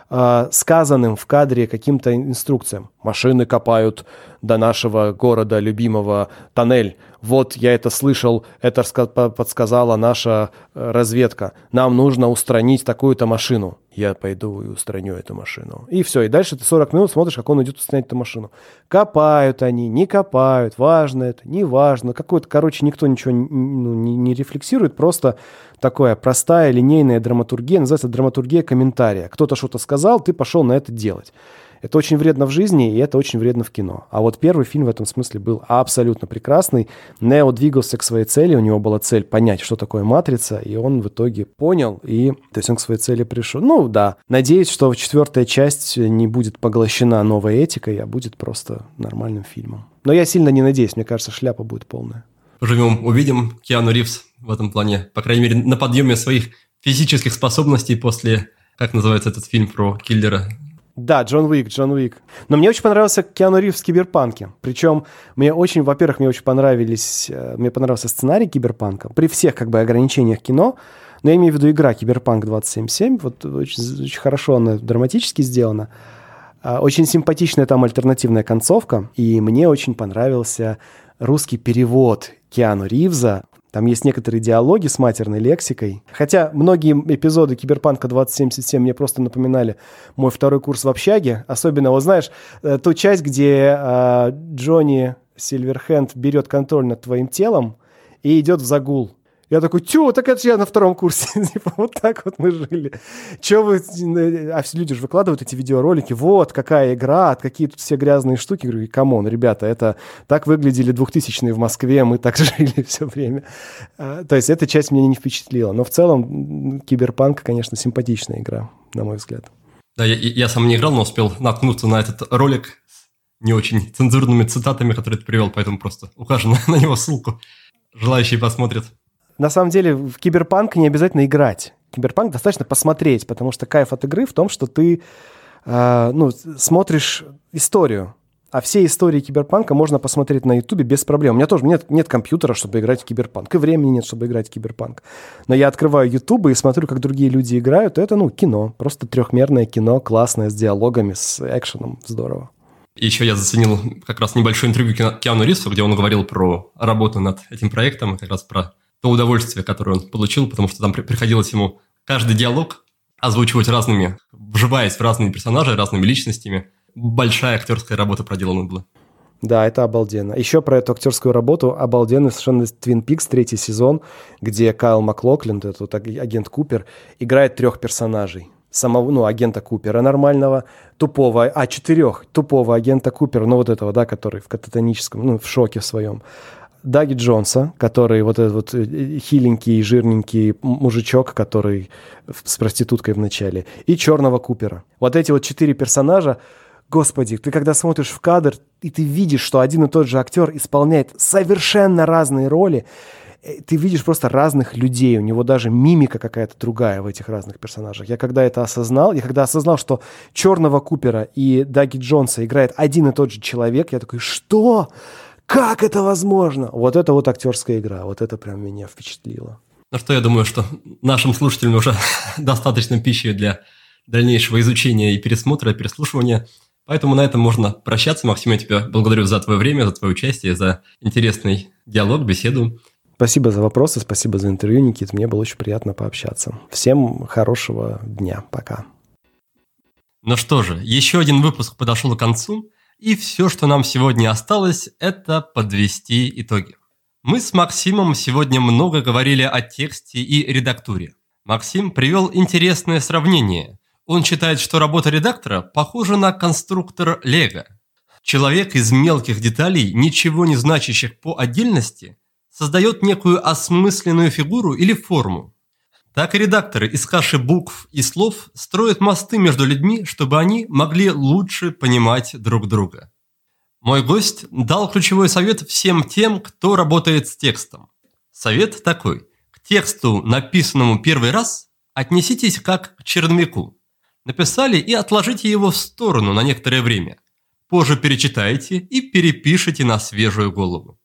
э, сказанным в кадре каким-то инструкциям. Машины копают до нашего города любимого тоннель. Вот я это слышал, это подсказала наша э, разведка. Нам нужно устранить такую-то машину. Я пойду и устраню эту машину. И все. И дальше ты 40 минут смотришь, как он идет устранять эту машину. Копают они, не копают, важно это, не важно. Какой-то, короче, никто ничего ну, не, не рефлексирует, просто такая простая линейная драматургия, называется драматургия комментария. Кто-то что-то сказал, ты пошел на это делать. Это очень вредно в жизни, и это очень вредно в кино. А вот первый фильм в этом смысле был абсолютно прекрасный. Нео двигался к своей цели, у него была цель понять, что такое матрица, и он в итоге понял, и то есть он к своей цели пришел. Ну да, надеюсь, что четвертая часть не будет поглощена новой этикой, а будет просто нормальным фильмом. Но я сильно не надеюсь, мне кажется, шляпа будет полная. Живем, увидим. Киану Ривз в этом плане, по крайней мере, на подъеме своих физических способностей после, как называется этот фильм про киллера, да, Джон Уик, Джон Уик. Но мне очень понравился Киану Ривз в Киберпанке. Причем мне очень, во-первых, мне очень понравились, э, мне понравился сценарий Киберпанка. При всех как бы ограничениях кино, но я имею в виду игра Киберпанк 2077. Вот очень, очень хорошо она драматически сделана. А, очень симпатичная там альтернативная концовка. И мне очень понравился русский перевод Киану Ривза там есть некоторые диалоги с матерной лексикой. Хотя многие эпизоды Киберпанка 2077 мне просто напоминали мой второй курс в общаге. Особенно, вот знаешь, э, ту часть, где э, Джонни Сильверхенд берет контроль над твоим телом и идет в загул. Я такой, тю, так это же я на втором курсе. типа, вот так вот мы жили. Че вы... А все люди же выкладывают эти видеоролики. Вот, какая игра, какие тут все грязные штуки. Я говорю, come on, ребята, это так выглядели 2000-е в Москве, мы так жили все время. А, то есть эта часть меня не впечатлила. Но в целом Киберпанк, конечно, симпатичная игра, на мой взгляд. Да, я, я сам не играл, но успел наткнуться на этот ролик не очень цензурными цитатами, которые ты привел, поэтому просто укажу на, на него ссылку. Желающие посмотрят на самом деле в киберпанк не обязательно играть. Киберпанк достаточно посмотреть, потому что кайф от игры в том, что ты э, ну, смотришь историю. А все истории киберпанка можно посмотреть на ютубе без проблем. У меня тоже нет, нет компьютера, чтобы играть в киберпанк. И времени нет, чтобы играть в киберпанк. Но я открываю ютуб и смотрю, как другие люди играют. Это, ну, кино. Просто трехмерное кино, классное, с диалогами, с экшеном. Здорово. И еще я заценил как раз небольшое интервью Киану Ривзу, где он говорил про работу над этим проектом, как раз про то удовольствие, которое он получил, потому что там приходилось ему каждый диалог озвучивать разными, вживаясь в разные персонажи, разными личностями. Большая актерская работа проделана была. Да, это обалденно. Еще про эту актерскую работу обалденный совершенно Twin Peaks третий сезон, где Кайл Маклоклин, этот агент Купер, играет трех персонажей. Самого, ну, агента Купера нормального, тупого, а, четырех, тупого агента Купера, ну, вот этого, да, который в кататоническом, ну, в шоке в своем. Даги Джонса, который вот этот вот э, хиленький, жирненький мужичок, который с проституткой в начале, и черного Купера. Вот эти вот четыре персонажа, господи, ты когда смотришь в кадр, и ты видишь, что один и тот же актер исполняет совершенно разные роли, э, ты видишь просто разных людей, у него даже мимика какая-то другая в этих разных персонажах. Я когда это осознал, я когда осознал, что Черного Купера и Даги Джонса играет один и тот же человек, я такой, что? Как это возможно? Вот это вот актерская игра, вот это прям меня впечатлило. Ну что, я думаю, что нашим слушателям уже достаточно пищи для дальнейшего изучения и пересмотра, и переслушивания. Поэтому на этом можно прощаться. Максим, я тебя благодарю за твое время, за твое участие, за интересный диалог, беседу. Спасибо за вопросы, спасибо за интервью, Никит. Мне было очень приятно пообщаться. Всем хорошего дня. Пока. Ну что же, еще один выпуск подошел к концу. И все, что нам сегодня осталось, это подвести итоги. Мы с Максимом сегодня много говорили о тексте и редактуре. Максим привел интересное сравнение. Он считает, что работа редактора похожа на конструктор Лего. Человек из мелких деталей, ничего не значащих по отдельности, создает некую осмысленную фигуру или форму, так и редакторы из каши букв и слов строят мосты между людьми, чтобы они могли лучше понимать друг друга. Мой гость дал ключевой совет всем тем, кто работает с текстом. Совет такой. К тексту, написанному первый раз, отнеситесь как к черновику. Написали и отложите его в сторону на некоторое время. Позже перечитайте и перепишите на свежую голову.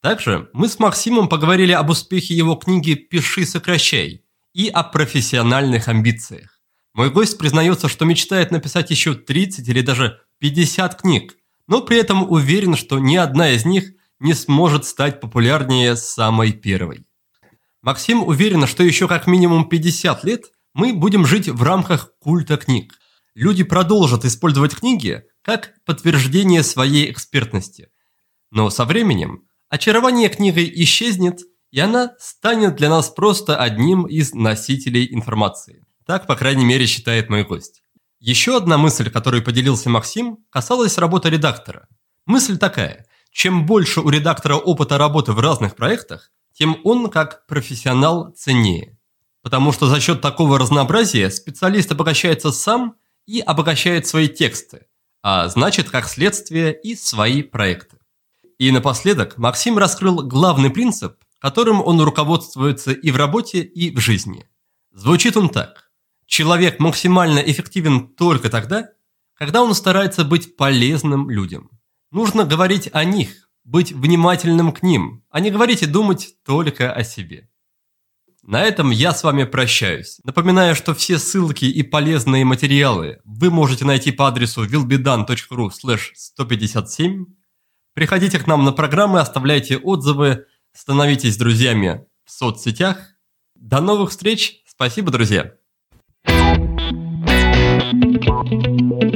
Также мы с Максимом поговорили об успехе его книги «Пиши, сокращай» и о профессиональных амбициях. Мой гость признается, что мечтает написать еще 30 или даже 50 книг, но при этом уверен, что ни одна из них не сможет стать популярнее самой первой. Максим уверен, что еще как минимум 50 лет мы будем жить в рамках культа книг. Люди продолжат использовать книги как подтверждение своей экспертности. Но со временем очарование книгой исчезнет, и она станет для нас просто одним из носителей информации. Так, по крайней мере, считает мой гость. Еще одна мысль, которой поделился Максим, касалась работы редактора. Мысль такая. Чем больше у редактора опыта работы в разных проектах, тем он, как профессионал, ценнее. Потому что за счет такого разнообразия специалист обогащается сам и обогащает свои тексты, а значит, как следствие, и свои проекты. И напоследок Максим раскрыл главный принцип, которым он руководствуется и в работе, и в жизни. Звучит он так. Человек максимально эффективен только тогда, когда он старается быть полезным людям. Нужно говорить о них, быть внимательным к ним, а не говорить и думать только о себе. На этом я с вами прощаюсь. Напоминаю, что все ссылки и полезные материалы вы можете найти по адресу willbedan.ru 157 Приходите к нам на программы, оставляйте отзывы, становитесь друзьями в соцсетях. До новых встреч. Спасибо, друзья. Thank you.